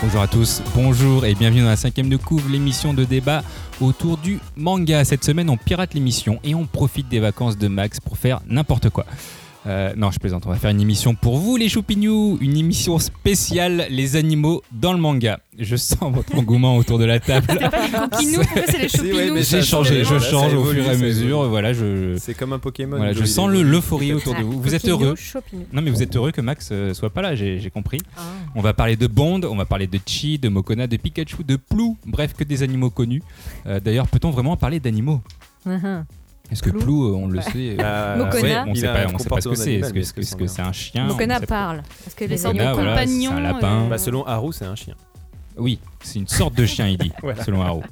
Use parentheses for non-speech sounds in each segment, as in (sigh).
Bonjour à tous, bonjour et bienvenue dans la cinquième de couvre, l'émission de débat autour du manga. Cette semaine, on pirate l'émission et on profite des vacances de Max pour faire n'importe quoi. Euh, non, je plaisante, on va faire une émission pour vous les choupignous, une émission spéciale les animaux dans le manga. Je sens votre engouement autour de la table. C'est les (laughs) ouais, mais J'ai changé, je change au fur et à mesure, voilà, je... C'est comme un Pokémon. Voilà, je sens le- l'euphorie autour de vous. Vous êtes heureux. Non mais vous êtes heureux que Max euh, soit pas là, j'ai compris. Ah. On va parler de Bond, on va parler de Chi, de Mokona, de Pikachu, de Plou, bref que des animaux connus. Euh, D'ailleurs, peut-on vraiment parler d'animaux? Mhm. Est-ce que Plou euh, on le sait Euh, Mokona. ouais, On il sait pas, un on sait pas ce que c'est. Est-ce que mais est-ce que- est-ce qu'on que sent c'est un chien On Mokona sait pas. parle. Parce que les Mokona, voilà, compagnons. c'est un lapin. euh, Bah, selon Haru, c'est un chien. Oui, c'est une sorte de chien, il dit, (laughs) Voilà. selon Haro.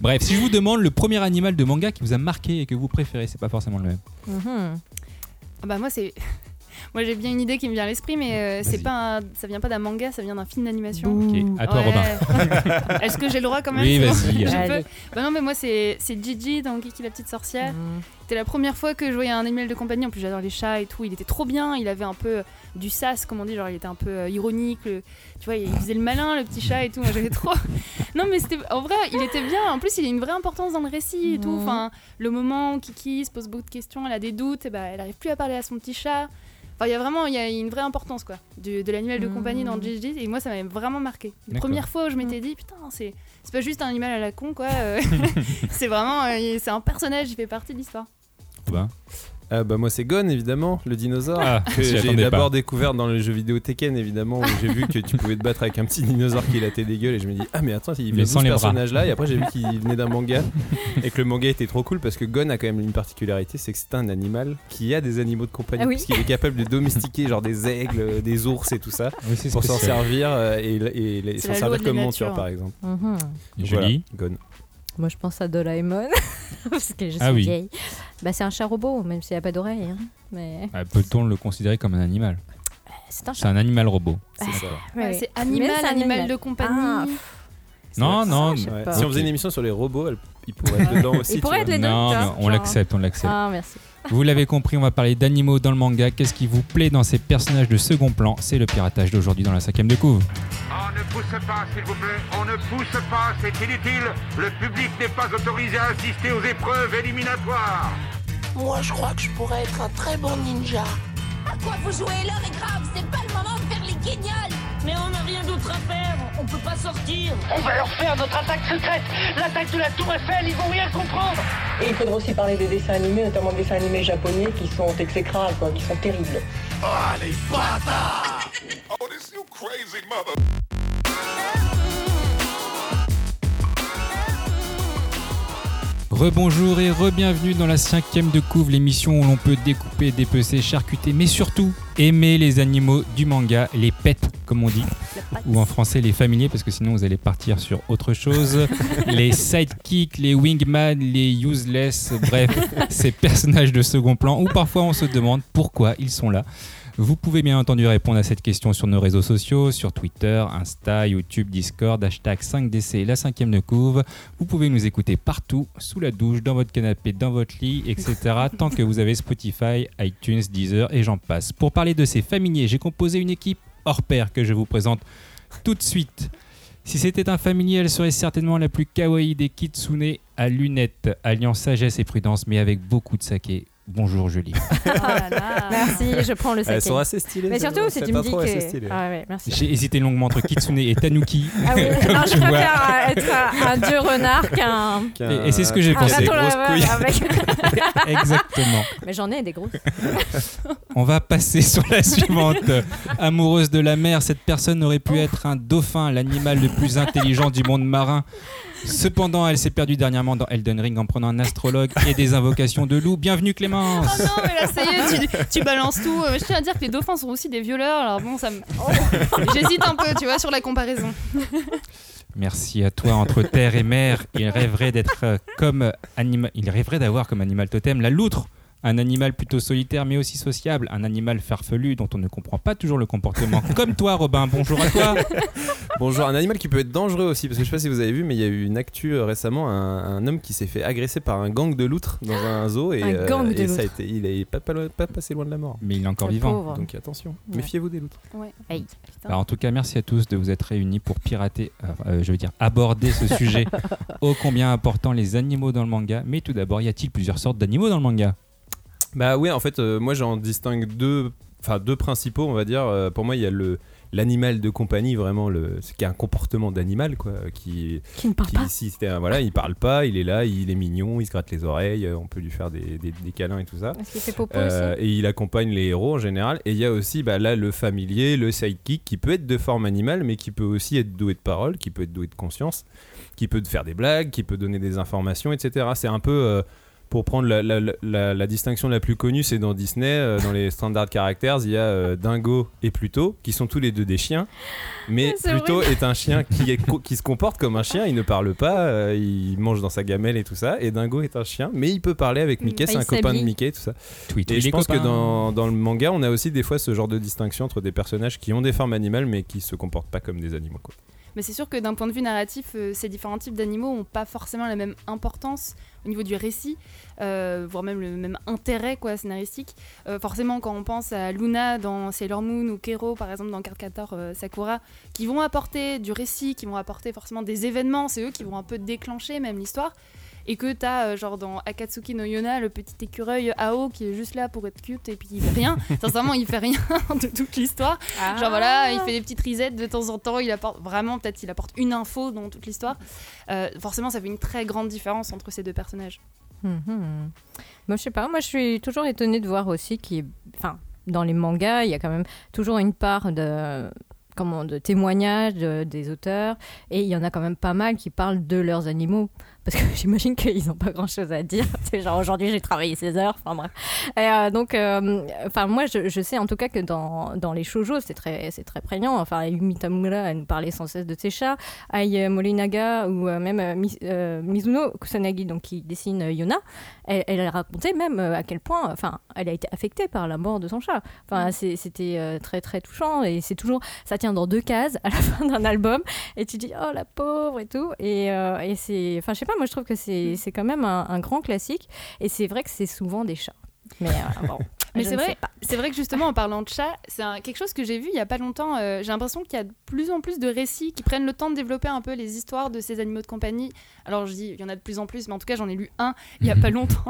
Bref, si je vous demande le premier animal de manga qui vous a marqué et que vous préférez, c'est pas forcément le même. Ah bah moi c'est moi j'ai bien une idée qui me vient à l'esprit mais euh, c'est pas un- ça vient pas d'un manga ça vient d'un film d'animation. Ok, à toi Ouais. Robin. (laughs) Est-ce que j'ai le droit quand même Oui, vas-y. Peux Bah non mais moi c'est c'est Gigi dans Kiki la petite sorcière. Mhm. C'était la première fois que je voyais un animal de compagnie. En plus j'adore les chats et tout. Il était trop bien. Il avait un peu du sas comme on dit. Genre il était un peu euh, ironique. le- Tu vois il faisait le malin le petit chat et tout. Moi j'avais trop. (laughs) non mais c'était en vrai il était bien. En plus il a une vraie importance dans le récit et tout. Mhm. Enfin le moment où Kiki se pose beaucoup de questions, elle a des doutes. Et bah elle arrive plus à parler à son petit chat. Enfin, il y a vraiment il y a une vraie importance quoi de l'animal de compagnie dans Gigi et moi ça m'avait vraiment marqué. La première fois où je m'étais dit putain c'est c'est pas juste un animal à la con quoi. euh, (laughs) (laughs) c'est vraiment euh, c'est un personnage, il fait partie de l'histoire. Robin. Ah, bah, moi, c'est Gon, évidemment, le dinosaure. Ah, que j'ai d'abord découvert dans le jeu vidéo Tekken, évidemment, où j'ai vu que tu pouvais te battre avec un petit dinosaure qui la tête dégueule. Et je me dis, ah, mais attends, il vient de ce les bras. personnage-là. Et après, j'ai vu qu'il venait d'un manga. et que le manga était trop cool parce que Gon a quand même une particularité c'est que c'est un animal qui a des animaux de compagnie. Ah oui. Parce qu'il est capable de domestiquer, genre des aigles, des ours et tout ça, Oui, c'est pour s'en servir euh, et, s'en servir comme monture, par exemple. Mhm. Julie. Voilà, Gon. Moi, je pense à Doraemon. (laughs) Parce que je suis Ah oui. vieille. Bah, c'est un chat robot, même s'il n'y a pas d'oreille. hein. Mais Ah, Peut-on le considérer comme un animal? C'est un C'est chat. un animal robot. C'est ça. Ouais, ouais. c'est Mais animal, c'est un animal, de compagnie. Ah, Non, non. Ouais. Si on faisait une émission sur les robots, elle- il pourrait (laughs) être dedans aussi. Il pourrait être les deux, Non, on genre- l'accepte, on l'accepte. Ah, merci. Vous l'avez compris, on va parler d'animaux dans le manga. Qu'est-ce qui vous plaît dans ces personnages de second plan? C'est le piratage d'aujourd'hui dans la cinquième de couve. On ne pousse pas, s'il vous plaît. On ne pousse pas, c'est inutile. Le public n'est pas autorisé à assister aux épreuves éliminatoires. Moi, je crois que je pourrais être un très bon ninja. À quoi vous jouez? L'heure est grave, c'est pas le moment de faire les guignols Mais on n'a rien d'autre à faire, on peut pas sortir. On va leur faire notre attaque secrète L'attaque de la Tour Eiffel, ils vont rien comprendre Et il faudra aussi parler des dessins animés, notamment des dessins animés japonais qui sont exécrables, quoi, qui sont terribles. Rebonjour et re-bienvenue dans la cinquième de couve, l'émission où l'on peut découper, dépecer, charcuter, mais surtout aimer les animaux du manga, les pets comme on dit, ou en français les familiers parce que sinon vous allez partir sur autre chose. les sidekicks, les wingman, les useless, bref, (laughs) ces personnages de second plan où parfois on se demande pourquoi ils sont là. Vous pouvez bien entendu répondre à cette question sur nos réseaux sociaux, sur Twitter, Insta, YouTube, Discord, hashtag 5DC, la cinquième de couve. Vous pouvez nous écouter partout, sous la douche, dans votre canapé, dans votre lit, etc. (laughs) tant que vous avez Spotify, iTunes, Deezer et j'en passe. Pour parler de ces familiers, j'ai composé une équipe hors pair que je vous présente tout de suite. Si c'était un familier, elle serait certainement la plus kawaii des kitsune à lunettes, alliant sagesse et prudence, mais avec beaucoup de saké. Bonjour Julie. (laughs) Oh là là. Merci, je prends le Elles saké. sont assez stylées. Mais surtout, si Cette tu me dis que. Ah ouais, merci. J'ai hésité longuement entre kitsune et tanuki. Ah oui, (laughs) non, je préfère euh, être un, un (laughs) dieu renard qu'un. Et- et c'est ce que j'ai pensé. avec. Exactement. Mais j'en ai des grosses. On va passer sur la suivante. Amoureuse de la mer, cette personne aurait pu être un dauphin, l'animal le plus intelligent du monde marin. Cependant, elle s'est perdue dernièrement dans Elden Ring en prenant un astrologue et des invocations de loup. Bienvenue Clémence Oh non, mais là, ça y est, tu, tu balances tout. Euh, Je tiens à dire que les dauphins sont aussi des violeurs, alors bon, ça me. J'hésite un peu, tu vois, sur la comparaison. Merci à toi. Entre terre et mer, il rêverait d'être euh, comme animal. Il rêverait d'avoir comme animal totem la loutre, Un animal plutôt solitaire mais aussi sociable. Un animal farfelu dont on ne comprend pas toujours le comportement. (laughs) Comme toi, Robin. Bonjour à toi. (laughs) Bonjour, un animal qui peut être dangereux aussi, parce que je sais pas si vous avez vu, mais il y a eu une actu euh, récemment, un, un homme qui s'est fait agresser par un gang de loutres dans un zoo et, Un gang de et ça a loutres. été, il est pas, pas, loin- pas passé loin de la mort. Mais il est encore Le vivant. pauvre. Donc attention, Ouais. méfiez-vous des loutres. Ouais. Alors, en tout cas, merci à tous de vous être réunis pour pirater, euh, euh, je veux dire, aborder ce sujet (laughs) ô combien important les animaux dans le manga. Mais tout d'abord, y a-t-il plusieurs sortes d'animaux dans le manga? Bah oui, en fait, euh, moi j'en distingue deux, enfin deux principaux, on va dire. Euh, pour moi, il y a le l'animal de compagnie, vraiment le, ce qui a un comportement d'animal, quoi, qui, Qui ne parle qui pas. si un- voilà, il parle pas, il est là, il est mignon, il se gratte les oreilles, euh, on peut lui faire des, des- des câlins et tout ça. Qu'il fait popo Euh, aussi et il accompagne les héros en général. Et il y a aussi bah, là le familier, le sidekick qui peut être de forme animale, mais qui peut aussi être doué de parole, qui peut être doué de conscience, qui peut faire des blagues, qui peut donner des informations, etc. C'est un peu pour prendre la, la- la- la distinction la plus connue, c'est dans Disney, euh, dans les standard characters, il y a euh, Dingo et Pluto, qui sont tous les deux des chiens. Mais Pluto est un chien qui, est co- qui se comporte comme un chien, il ne parle pas, euh, il mange dans sa gamelle et tout ça. Et Dingo est un chien, mais il peut parler avec Mickey, Ah, c'est un copain de. Mickey, tout ça. Tweet, Et je pense que dans, dans le manga, on a aussi des fois ce genre de distinction entre des personnages qui ont des formes animales mais qui se comportent pas comme des animaux. Quoi. Mais c'est sûr que d'un point de vue narratif, euh, ces différents types d'animaux n'ont pas forcément la même importance au niveau du récit, euh, voire même le même intérêt quoi, scénaristique. Euh, forcément, quand on pense à Luna dans Sailor Moon ou Kero, par exemple, dans Cardcaptor euh, Sakura, qui vont apporter du récit, qui vont apporter forcément des événements, c'est eux qui vont un peu déclencher même l'histoire. Et que t'as, euh, genre dans Akatsuki no Yona, le petit écureuil Ao qui est juste là pour être cute et puis il fait rien. (laughs) Sincèrement, il fait rien (laughs) de toute l'histoire. Ah. Genre voilà, il fait des petites risettes de temps en temps, il apporte vraiment, peut-être il apporte une info dans toute l'histoire. Euh, forcément, ça fait une très grande différence entre ces deux personnages. Mhm. Moi, je sais pas. Moi, je suis toujours étonnée de voir aussi qu'il, enfin, dans les mangas, il y a quand même toujours une part de comment de témoignages de- des auteurs et il y en a quand même pas mal qui parlent de leurs animaux parce que (laughs) j'imagine qu'ils n'ont pas grand chose à dire. (laughs) C'est genre aujourd'hui j'ai travaillé 16 heures. Enfin bref. Et, euh, donc euh, enfin moi je, sais en tout cas que dans, dans les shoujo c'est très c'est très prégnant. Enfin Yumi Tamura elle nous parlait sans cesse de ses chats Ai Morinaga ou euh, même euh, Mi- euh, Mizuno Kusanagi donc qui dessine euh, Yona elle, elle racontait même euh, à quel point enfin elle a été affectée par la mort de son chat. Enfin c'était euh, très très touchant et c'est toujours ça tient dans deux cases à la (laughs) fin d'un album et tu dis oh la pauvre et tout. Et, euh, et c'est enfin je sais pas moi je trouve que c'est c'est quand même un, un grand classique et c'est vrai que c'est souvent des chats. Mais euh, bon (laughs) Mais c'est vrai, c'est vrai que justement en parlant de chat, c'est quelque chose que j'ai vu il y a pas longtemps. euh, j'ai l'impression qu'il y a de plus en plus de récits qui prennent le temps de développer un peu les histoires de ces animaux de compagnie. Alors je dis, il y en a de plus en plus, mais en tout cas j'en ai lu un il y a pas (laughs) longtemps.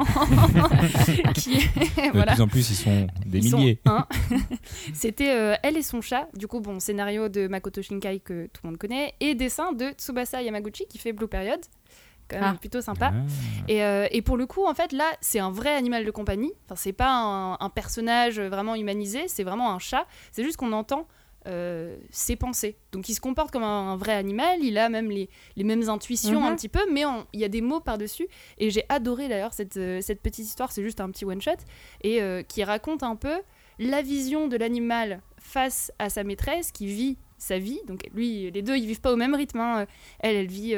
qui est- De voilà. plus en plus, ils sont des milliers. un. (laughs) C'était euh, Elle et son chat, du coup, bon, scénario de Makoto Shinkai que tout le monde connaît, et dessin de Tsubasa Yamaguchi qui fait Blue Period, quand même Ah. plutôt sympa. Ah. Et, euh, et pour le coup, en fait, là, c'est un vrai animal de compagnie. Enfin, c'est pas un, un personnage vraiment humanisé, c'est vraiment un chat. C'est juste qu'on entend euh, ses pensées. Donc, il se comporte comme un, un vrai animal. Il a même les, les mêmes intuitions Mhm. un petit peu, mais il y a des mots par-dessus. Et j'ai adoré d'ailleurs cette, euh, cette petite histoire. C'est juste un petit one-shot et euh, qui raconte un peu la vision de l'animal face à sa maîtresse qui vit sa vie. Donc, lui, les deux, ils vivent pas au même rythme. hein. Elle, elle vit.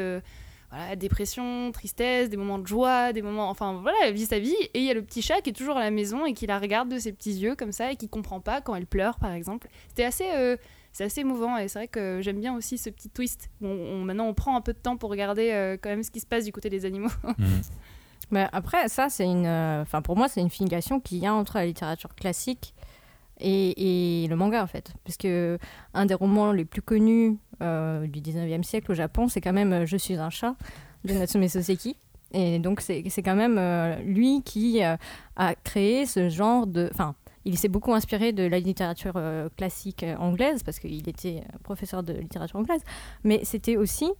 Voilà, dépression, tristesse, des moments de joie, des moments. Enfin voilà, elle vit sa vie. Et il y a le petit chat qui est toujours à la maison et qui la regarde de ses petits yeux comme ça et qui comprend pas quand elle pleure par exemple. C'était assez. euh, c'est assez émouvant et c'est vrai que j'aime bien aussi ce petit twist. On, on- maintenant, on prend un peu de temps pour regarder euh, quand même ce qui se passe du côté des animaux. (laughs) Mhm. Mais après, ça, c'est une. euh, Enfin, pour moi, c'est une filiation qu'il y a entre la littérature classique et, le manga, en fait. Parce que un des romans les plus connus euh, du 19e siècle au Japon, c'est quand même euh, Je suis un chat de Natsume Soseki. Et donc, c'est quand même euh, lui qui a créé ce genre de. Enfin, il s'est beaucoup inspiré de la littérature classique anglaise, parce qu'il était professeur de littérature anglaise. Mais c'était aussi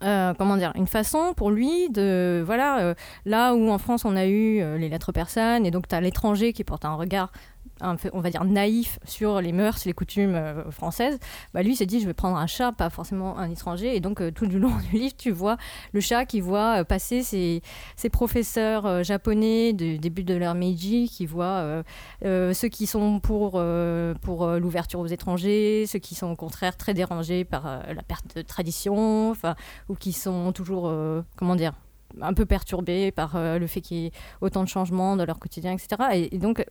comment dire, une façon pour lui de, voilà, là où en France on a eu les lettres persanes, et donc tu as l'étranger qui porte un regard, on va dire, naïf sur les mœurs, les coutumes euh, françaises, bah, lui s'est dit je vais prendre un chat, pas forcément un étranger, et donc euh, tout du long (laughs) du livre tu vois le chat qui voit euh, passer ses, professeurs japonais du début de l'ère Meiji, qui voit ceux qui sont pour, l'ouverture aux étrangers, ceux qui sont au contraire très dérangés par la perte de tradition, ou qui sont toujours, comment dire, un peu perturbés par euh, le fait qu'il y ait autant de changements dans leur quotidien, etc. Et, donc,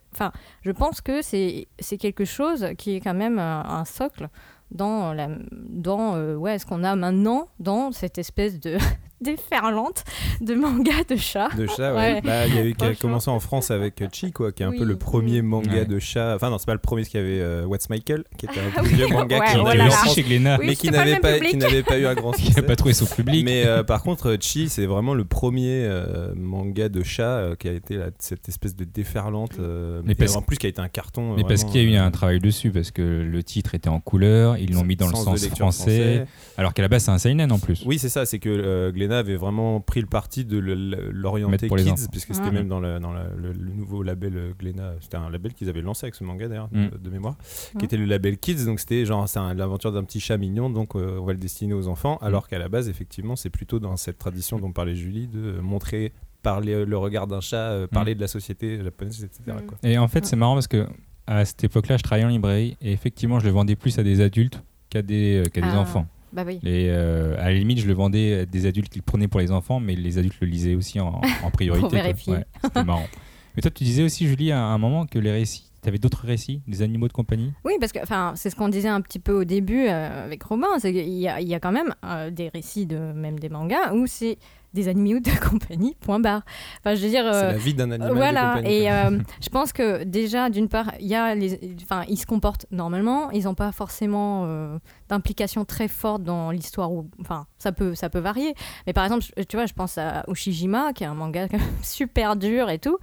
je pense que c'est quelque chose qui est quand même un, un socle dans, la, dans euh, ce qu'on a maintenant dans cette espèce de déferlante de manga de chat. De chat, ouais. Ouais. Bah, il y a eu qui a commencé en France avec euh, Chi, quoi, qui est un Oui, peu le premier manga Ouais. de chat. Enfin, non, c'est pas le premier, parce qu'il y avait euh, What's Michael, qui était un Ah vieux manga ouais, qui en avait aussi France, chez Glénat, Oui, mais qui pas n'avait pas, qui n'avait pas eu un grand qui (laughs) succès. n'a pas trouvé son public. Mais euh, par contre, Chi, c'est vraiment le premier euh, manga de chat euh, qui a été là, cette espèce de déferlante. euh, Mais et parce- en plus, qui a été un carton. Mais parce qu'il y a eu un travail dessus, parce que le titre était en couleur, ils l'ont mis dans le sens français, alors qu'à la base c'est un seinen en plus. Oui, c'est ça, c'est que Glénat avait vraiment pris le parti de l'orienter Mettre pour les kids, enfants. puisque c'était même dans, le, dans la- le, le nouveau label euh, Glénat, c'était un label qu'ils avaient lancé avec ce manga d'ailleurs, de, de mémoire, qui était le label Kids, donc c'était genre c'est l'aventure d'un petit chat mignon, donc euh, on va le destiner aux enfants, Mhm. alors qu'à la base, effectivement, c'est plutôt dans cette tradition dont parlait Julie, de euh, montrer par les- le regard d'un chat, euh, parler Mhm. de la société japonaise, etc. Quoi. Et en fait, c'est marrant parce que à cette époque-là, je travaillais en librairie et effectivement, je le vendais plus à des adultes qu'à des, euh, qu'à des Ah. enfants. Bah oui. Et euh, à la limite, je le vendais à des adultes qui le prenaient pour les enfants, mais les adultes le lisaient aussi en, en priorité. Pour quoi. vérifier. Ouais, C'était marrant. Mais toi, tu disais aussi, Julie, à un moment que les récits, tu avais d'autres récits, des animaux de compagnie? Oui, parce que c'est ce qu'on disait un petit peu au début euh, avec Robin, c'est qu'il y a quand même euh, des récits de même des mangas où c'est des animaux de (laughs) compagnie. Point barre. Enfin, je veux dire. C'est euh, la vie d'un animal voilà, de compagnie. et euh, (laughs) je pense que déjà, d'une part, il y a les, enfin, ils se comportent normalement, ils n'ont pas forcément euh, d'implication très forte dans l'histoire, enfin, ça peut, ça peut varier. Mais par exemple, je- tu vois, je pense à Ushijima, qui est un manga (laughs) super dur et tout,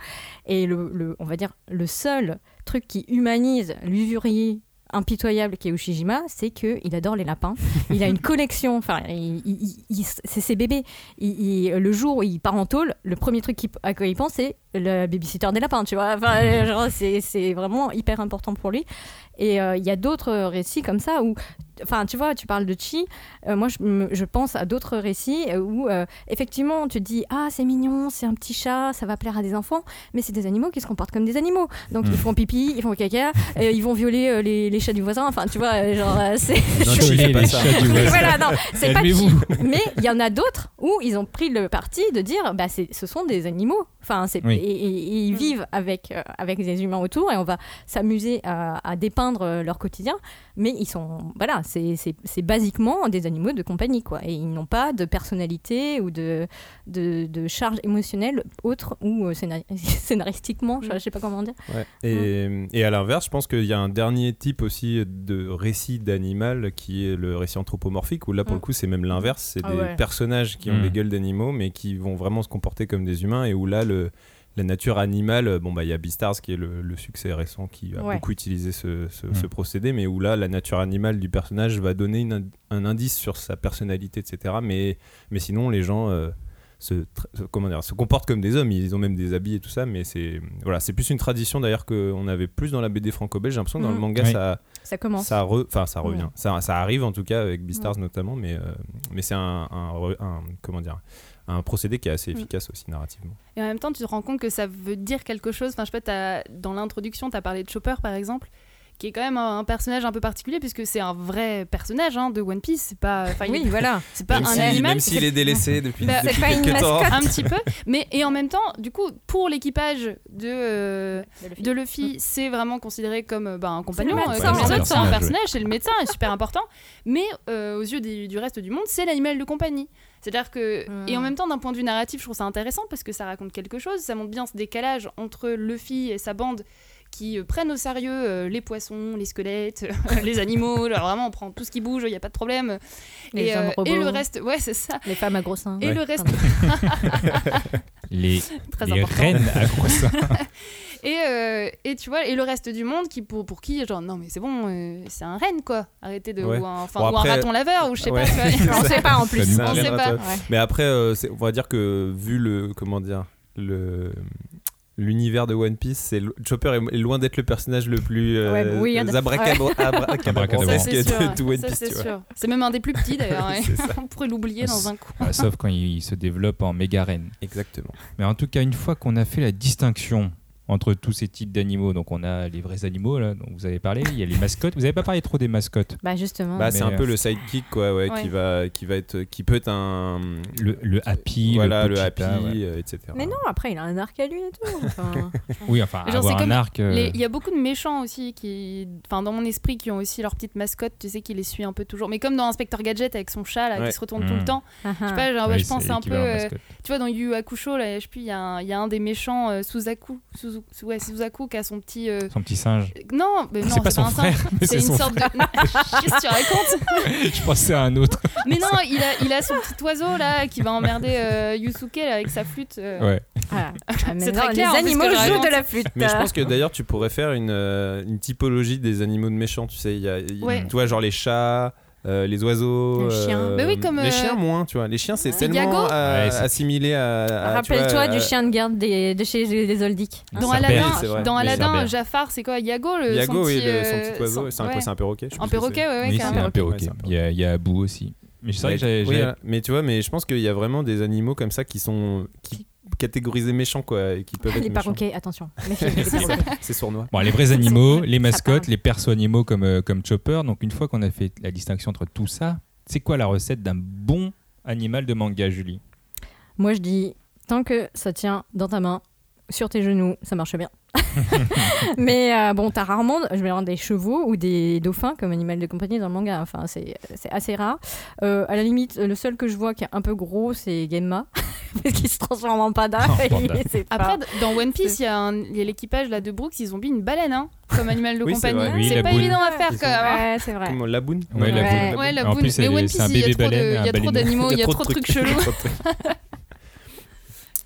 et le, le- on va dire, le seul truc qui humanise l'usurier impitoyable qui est Ushijima, c'est que il adore les lapins. Il a une (laughs) collection, enfin, c'est ses bébés. Il- il- le jour où il part en tôle, le premier truc qu'il- à quoi il pense, c'est le babysitter des lapins, tu vois. Enfin, (laughs) c'est vraiment hyper important pour lui. Et euh, il y a d'autres récits comme ça où, enfin, tu vois, tu parles de Chi. euh, moi, je, je pense à d'autres récits où, euh, effectivement, tu te dis, ah, c'est mignon, c'est un petit chat, ça va plaire à des enfants, mais c'est des animaux qui se comportent comme des animaux. Donc, ils font pipi, ils font caca, euh, ils vont violer euh, les, les chats du voisin. Enfin, tu vois, euh, genre, euh, c'est. Non, Violer Chi (laughs) fait pas les ça. chats du voisin. voilà, non, c'est pas Calmez-vous. Chi. Mais il y en a d'autres où ils ont pris le parti de dire, bah, c'est, ce sont des animaux. Enfin, c'est, Oui. et, et- et ils Mm. vivent avec, euh, avec des humains autour et on va s'amuser à, à dépeindre euh, leur quotidien. Mais ils sont, voilà, c'est, c'est, c'est basiquement des animaux de compagnie, quoi. Et ils n'ont pas de personnalité ou de, de, de charge émotionnelle autre ou euh, scénari- (laughs) scénaristiquement, je, je sais pas comment dire. Ouais. Et, et à l'inverse, je pense qu'il y a un dernier type aussi de récit d'animal qui est le récit anthropomorphique, où là pour Mm. le coup c'est même l'inverse, c'est Ah des ouais. personnages qui ont Mm. des gueules d'animaux mais qui vont vraiment se comporter comme des humains et où là le, la nature animale, euh, bon bah il y a Beastars qui est le, le succès récent qui a Ouais. beaucoup utilisé ce, ce- Mm. ce procédé, mais où là la nature animale du personnage va donner une- un indice sur sa personnalité, etc. Mais, mais sinon les gens... euh, se, comment dire, se comportent comme des hommes, ils ont même des habits et tout ça, mais c'est voilà, c'est plus une tradition d'ailleurs qu'on avait plus dans la BD franco-belge. J'ai l'impression que dans le manga Oui. ça, Ça commence. ça, re- enfin ça revient, ça, ça arrive en tout cas avec Beastars notamment, mais, euh, mais c'est un, un- comment dire, un procédé qui est assez Mhm. efficace aussi narrativement. Et en même temps, tu te rends compte que ça veut dire quelque chose. Enfin, je sais pas, t'as- dans l'introduction, tu as parlé de Chopper, par exemple, qui est quand même un, un personnage un peu particulier, puisque c'est un vrai personnage hein, de One Piece. C'est pas, il Oui, voilà. c'est pas même un si- animal. même s'il est délaissé depuis, Bah, depuis c'est pas une quelques temps. mascotte. un petit peu, mais et en même temps, du coup, pour l'équipage de euh, de Luffy, c'est vraiment considéré comme euh, bah, un compagnon, euh, comme les c'est autres, un c'est un personnage, personnage, c'est le médecin, est super important. Mais euh, aux yeux des- du reste du monde, c'est l'animal de compagnie. C'est-à-dire que Hmm. et en même temps, d'un point de vue narratif, je trouve ça intéressant parce que ça raconte quelque chose. Ça montre bien ce décalage entre Luffy et sa bande qui euh, prennent au sérieux euh, les poissons, les squelettes, (laughs) les animaux. (laughs) Alors vraiment, on prend tout ce qui bouge, il n'y a pas de problème. Les et, hommes euh, robots. et le reste, ouais, c'est ça. Les femmes à gros seins. Et Ouais. le reste, (laughs) Les, très les reines à gros seins. Et, euh, et tu vois, et le reste du monde qui pour, pour qui genre non mais c'est bon, euh, c'est un renne quoi. Arrêtez de Ouais. ou un, Bon, ou un raton laveur ou je sais Ouais. pas. tu vois. (laughs) On sait pas en plus. On sait pas. Ouais. Mais après, euh, on va dire que vu le comment dire le l'univers de One Piece, c'est Chopper est, loin d'être le personnage le plus euh, Ouais, oui, il y a- (laughs) abracadabra- abracadabrantesque Ça, c'est sûr. de tout One Ça, Piece. c'est même un des plus petits d'ailleurs. (laughs) ouais. On pourrait l'oublier dans un coup. Ouais, sauf quand il se développe en méga reine. Exactement. Mais en tout cas, une fois qu'on a fait la distinction entre tous ces types d'animaux. Donc on a les vrais animaux là, dont vous avez parlé. Il y a les mascottes. Vous avez pas parlé trop des mascottes. Bah justement. Bah, c'est un peu euh, le sidekick quoi, ouais, Ouais. qui va, qui va être, qui peut être un, Le, le happy, voilà, le, happy, ouais. euh, etc. Mais non, après, il a un arc à lui et tout. Enfin, (laughs) Oui, enfin, Genre, avoir c'est un arc. euh, Il y a beaucoup de méchants aussi qui, enfin dans mon esprit, qui ont aussi leur petite mascotte, tu sais, qui les suit un peu toujours. Mais comme dans Inspecteur Gadget avec son chat là, Ouais. qui se retourne tout Mm. le temps. ah, Je sais ah. pas, genre, oui, je pense un peu, euh, tu vois, dans Yu Hakusho, là, je sais plus, il y, a un- il y a un des méchants euh, Suzaku, Suzu- Su- ouais, Suzaku qui a son petit. euh, Son petit singe. Non, mais non, c'est pas son un singe. frère, mais C'est une sorte de. (laughs) Qu'est-ce que tu racontes (laughs) Je pensais à un autre. Mais non, il a, il a son petit oiseau là qui va emmerder euh, Yusuke là, avec sa flûte. euh. Ouais. Ah. (laughs) Ah, C'est très clair, Les animaux jouent raconte. de la flûte. Mais je pense que d'ailleurs tu pourrais faire une, euh, une typologie des animaux de méchants, tu sais, il y a, il- Ouais. tu vois genre les chats, euh, les oiseaux, Les chiens. euh, Mais oui, comme, les euh, chiens moins, tu vois, les chiens c'est tellement euh, Ouais, assimilé à, à, Rappelle-toi du chien de garde des- de chez les Oldic. Un Dans Aladdin, dans Aladdin. Jafar, c'est quoi? Yago le son Yago, oui, petit, le- son petit oiseau, son- c'est un, ouais. perroquet. je Un perroquet, ouais, ouais, oui, c'est un perroquet. Ouais, c'est un Il y a, il y a Abou aussi. Mais c'est vrai que j'avais. oui. Mais tu vois, mais je pense qu'il y a vraiment des animaux comme ça qui sont qui catégorisés méchants quoi, et qui peuvent être (laughs) Les méchants. perroquets, attention. C'est sournois. Bon, les vrais animaux, les mascottes, les persos animaux comme, euh, comme Chopper. Donc, une fois qu'on a fait la distinction entre tout ça, c'est quoi la recette d'un bon animal de manga, Julie? Moi, je dis, tant que ça tient dans ta main, sur tes genoux, ça marche bien. (laughs) (laughs) Mais euh, bon, t'as rarement, je vais avoir des chevaux ou des dauphins comme animal de compagnie dans le manga. Enfin, c'est c'est assez rare. Euh, à la limite, le seul que je vois qui est un peu gros, c'est Genma. (laughs) Parce qu'il se transforme en panda. Panda. (laughs) Après, dans One Piece, il y a, un- il y a l'équipage là de Brooks, ils ont mis une baleine hein, comme animal de Oui, compagnie. Oui, c'est la pas boune. évident à faire quand sont- même. hein. Ouais, c'est vrai. Comment la boune Ouais, la Ouais. boune. Ouais, la En boune. plus, Mais One c'est Piece, un il y a bébé trop de- baleine, il y a un trop baleineau. d'animaux, il y a trop de trucs. trucs chelous. (laughs)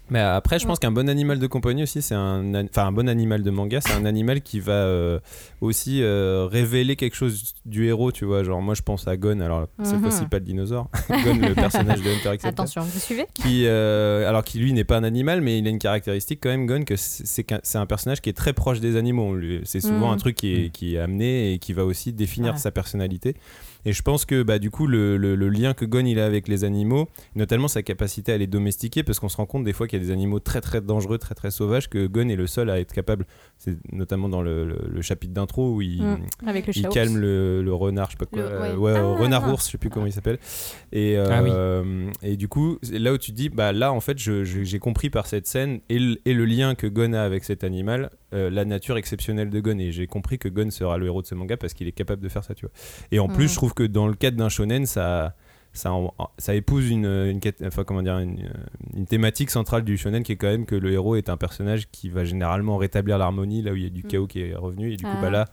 Mais après, je pense qu'un bon animal de compagnie aussi, c'est un, an- enfin un bon animal de manga, c'est un animal qui va euh, aussi euh, révéler quelque chose du héros, tu vois. Genre, moi, je pense à Gon. Alors, cette Mhm. fois-ci, pas le dinosaure. (laughs) Gon, le personnage de Hunter x Hunter. Attention, vous suivez? Qui, euh, alors, qui lui n'est pas un animal, mais il a une caractéristique quand même, Gon, que c'est c'est qu'un- c'est un personnage qui est très proche des animaux. C'est souvent Mhm. un truc qui est, qui est amené et qui va aussi définir Ouais. sa personnalité. Et je pense que bah, du coup, le, le- le lien que Gon il a avec les animaux, notamment sa capacité à les domestiquer, parce qu'on se rend compte des fois qu'il y a des animaux très très dangereux, très très sauvages, que Gon est le seul à être capable. C'est notamment dans le, le- le chapitre d'intro où il, Mm. Avec le il chat calme le, le renard, je sais pas quoi, Le- euh, ouais. ouais, Ah, renard ours, je sais plus comment il s'appelle. Et, Ah oui. euh, et du coup, c'est là où tu te dis, bah là en fait, j'ai compris par cette scène et le, et le lien que Gon a avec cet animal, euh, la nature exceptionnelle de Gon. Et j'ai compris que Gon sera le héros de ce manga parce qu'il est capable de faire ça, tu vois. Et en plus, Mhm. je trouve que dans le cadre d'un shonen, ça. Ça, en- ça épouse une, une, quête- enfin, comment dire, une, une thématique centrale du shonen qui est quand même que le héros est un personnage qui va généralement rétablir l'harmonie là où il y a du Mm. chaos qui est revenu et du coup Ah. bah là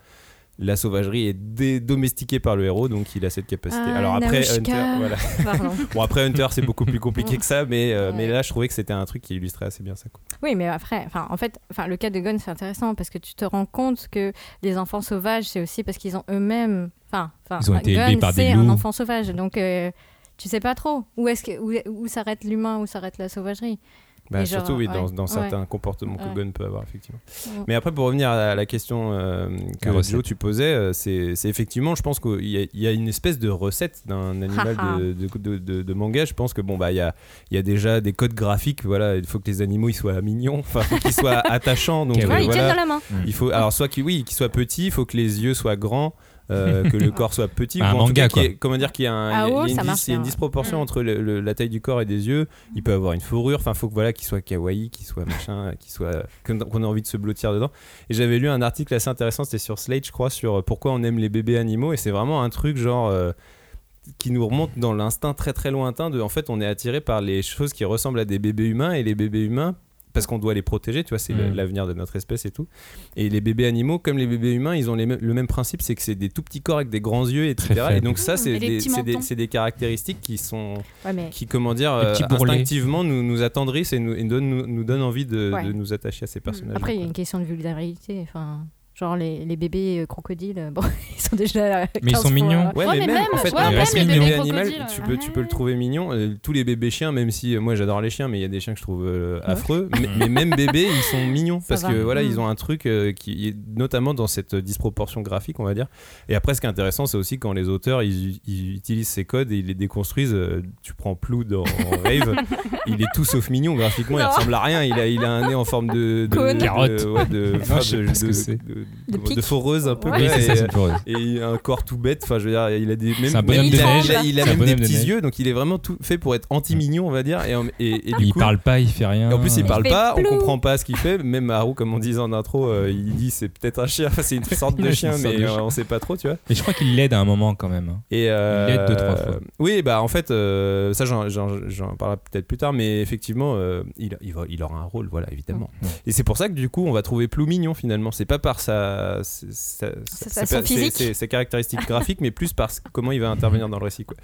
la sauvagerie est domestiquée par le héros donc il a cette capacité Ah, alors après. Hunter voilà (laughs) bon après Hunter c'est beaucoup plus compliqué que ça mais, euh, Ouais. mais là je trouvais que c'était un truc qui illustrait assez bien ça quoi. Oui, mais après, enfin, en fait, enfin, le cas de Gon, c'est intéressant parce que tu te rends compte que les enfants sauvages, c'est aussi parce qu'ils ont eux-mêmes, enfin, enfin, Ils ont été Gon, élevés par des c'est un enfant sauvage, donc euh, tu sais pas trop où est-ce que où, où s'arrête l'humain, où s'arrête la sauvagerie. Bah, genre, surtout oui, dans, ouais, dans ouais. certains comportements que Ouais. Gon peut avoir effectivement Mm. mais après pour revenir à la question euh, que. Joe tu posais euh, c'est effectivement je pense qu'il y, a- il y a une espèce de recette d'un animal (laughs) de, de, de- de- de manga je pense que bon bah il y a, il y a déjà des codes graphiques voilà il faut que les animaux ils soient mignons enfin faut qu'ils soient (laughs) attachants donc euh, Ouais, ils voilà. tiennent dans la main. Il faut alors soit qu'il oui, qu'il soit petit, il faut que les yeux soient grands, euh, que le (laughs) corps soit petit, Bah, un ou en tout manga, cas ait- comment dire qu'il y a, un- Ah y a- une, marche dis- il y a une bien. disproportion entre le- le- la taille du corps et des yeux. Il peut avoir une fourrure, enfin faut que voilà qu'il soit kawaii, qu'il soit machin, qu'il soit qu'on qu'on a envie de se blottir dedans. Et j'avais lu un article assez intéressant, c'était sur Slate, je crois, sur euh, pourquoi on aime les bébés animaux et c'est vraiment un truc genre euh, qui nous remonte dans l'instinct très très lointain de en fait on est attiré par les choses qui ressemblent à des bébés humains et les bébés humains parce qu'on doit les protéger, tu vois, c'est Mm. l'avenir de notre espèce et tout. Et les bébés animaux, comme les bébés humains, ils ont les le même principe, c'est que c'est des tout petits corps avec des grands yeux, etc. Et donc ça, Mm, c'est des des, caractéristiques qui sont, Ouais, mais qui comment dire, euh, instinctivement nous, nous attendrissent et nous, et donnent, nous, nous donnent envie de, Ouais. de nous attacher à ces personnages. après, il y a une question de vulnérabilité. Enfin, Genre les, les bébés euh, crocodiles, euh, (laughs) bon, ils sont déjà. Mais ils 15 sont fois- mignons. Ouais, Ouais, mais, mais même, même, en fait, ouais, même les bébé bébés animal, crocodiles, tu peux, tu peux le trouver mignon. Euh, tous les bébés chiens, même si euh, moi j'adore les chiens, mais il y a des chiens que je trouve euh, affreux. mais, (laughs) mais même bébés, ils sont mignons Ça parce va. que voilà, Mm. ils ont un truc euh, qui est notamment dans cette disproportion graphique, on va dire. Et après, ce qui est intéressant, c'est aussi quand les auteurs ils, ils utilisent ces codes et ils les déconstruisent. Euh, tu prends Plou dans (laughs) Rave, il est tout sauf mignon graphiquement, il Non. ressemble à rien. Il a, il a un nez en forme de, de, Cône. de- Carotte. ouais, de, de- de-. De- De foreuse un peu. Ouais. Quoi, ça, et- foreuse. un corps tout bête. Enfin, je veux dire, il a des même, C'est un même- bonhomme il neige. il a, il a même des petits neige. yeux, donc il est vraiment tout fait pour être anti-mignon, on va dire. Et, en- et, et du il coup, parle pas, il fait rien. et en plus, il parle fait pas, on plou. comprend pas ce qu'il fait. Même Haru, comme on disait en intro, euh, il dit c'est peut-être un chien. (laughs) C'est une sorte de chien, mais de euh, on sait pas trop, tu vois. Et je crois qu'il l'aide à un moment quand même. hein. Et euh, Il l'aide deux, trois fois. Oui, bah en fait, euh, ça j'en, parlerai peut-être plus tard, mais effectivement, euh, il, il, va- il aura un rôle, voilà, évidemment. Et c'est pour ça que du coup, on va trouver Plou mignon finalement. C'est pas par sa, sa, sa- Sa- physique. ses caractéristiques graphiques, mais plus par comment il va intervenir dans le récit, quoi.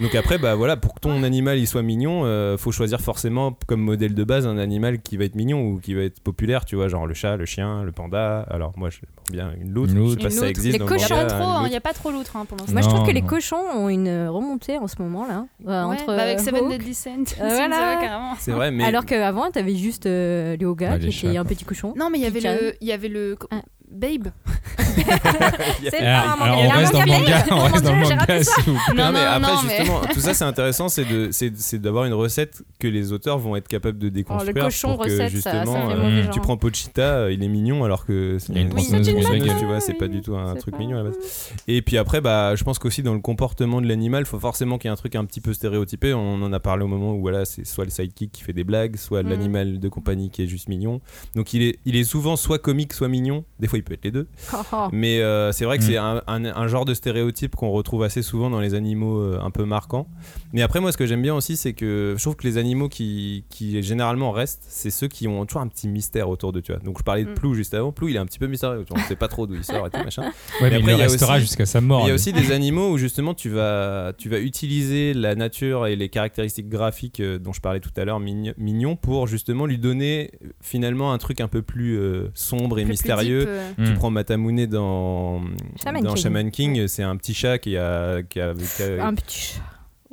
Donc après, bah voilà, pour que ton animal il soit mignon, euh, faut choisir forcément comme modèle de base un animal qui va être mignon ou qui va être populaire, tu vois, genre le chat, le chien, le panda. Alors moi, j'aime bien une loutre. Une Je sais loutre. pas si ça existe Les cochons, trop, hein, il loutre. n'y a pas trop l'outre hein, pour l'instant. Moi, je trouve Non, que les cochons ont une remontée en ce moment là. euh, Ouais, entre, bah avec euh, Seven. Deadly Sins, c'est (laughs) voilà. vrai, carrément. C'est vrai, mais Alors qu'avant, t'avais juste euh, Léoga Ouais, qui était chats, un petit cochon. Non, mais il y avait le, il y avait le Ah. Babe. (laughs) C'est Alors, pas un alors, manga. (laughs) on reste dans le manga, on Oh mon reste dans le Dieu, j'ai manga, raté ça. s'il vous plaît. Non, non, mais après, non, mais- justement, tout ça, c'est intéressant, c'est de, c'est, c'est d'avoir une recette que les auteurs vont être capables de déconstruire. cochon pour que, recette, ça- ça justement, fait euh, mauvais genre. tu prends Pochita, euh, il est mignon alors que c'est une tu vois, pas du tout un truc mignon à la base. Et puis après, bah, je pense qu'aussi dans le comportement de l'animal, il faut forcément qu'il y ait un truc un petit peu stéréotypé. On en a parlé au moment où voilà, c'est soit le sidekick qui fait des blagues, soit Mm. l'animal de compagnie qui est juste mignon. Donc il est, il est souvent soit comique, soit mignon. Des fois, il peut être les deux. Oh. Mais euh, c'est vrai que Mm. c'est un, un- un genre de stéréotype qu'on retrouve assez souvent dans les animaux euh, un peu marquants. Mais après, moi, ce que j'aime bien aussi, c'est que je trouve que les animaux qui, qui généralement restent, c'est ceux qui ont toujours un petit mystère autour de tu vois. Donc je parlais de Mm. Plou juste avant. Plou, il est un petit peu mystérieux. On ne sait pas trop d'où il sort et tout machin. (laughs) Ouais, Mais mais après, il restera jusqu'à sa mort. Il y a aussi des animaux où justement tu vas, tu vas utiliser la nature et les caractéristiques graphiques euh, dont je parlais tout à l'heure, mign- mignon, pour justement lui donner finalement un truc un peu plus euh, sombre et Plus- plus mystérieux. deep, euh. Mm. Tu prends Matamune dans, Shaman dans King. Shaman King, c'est un petit chat qui a. Qui a, qui a- Un petit chat.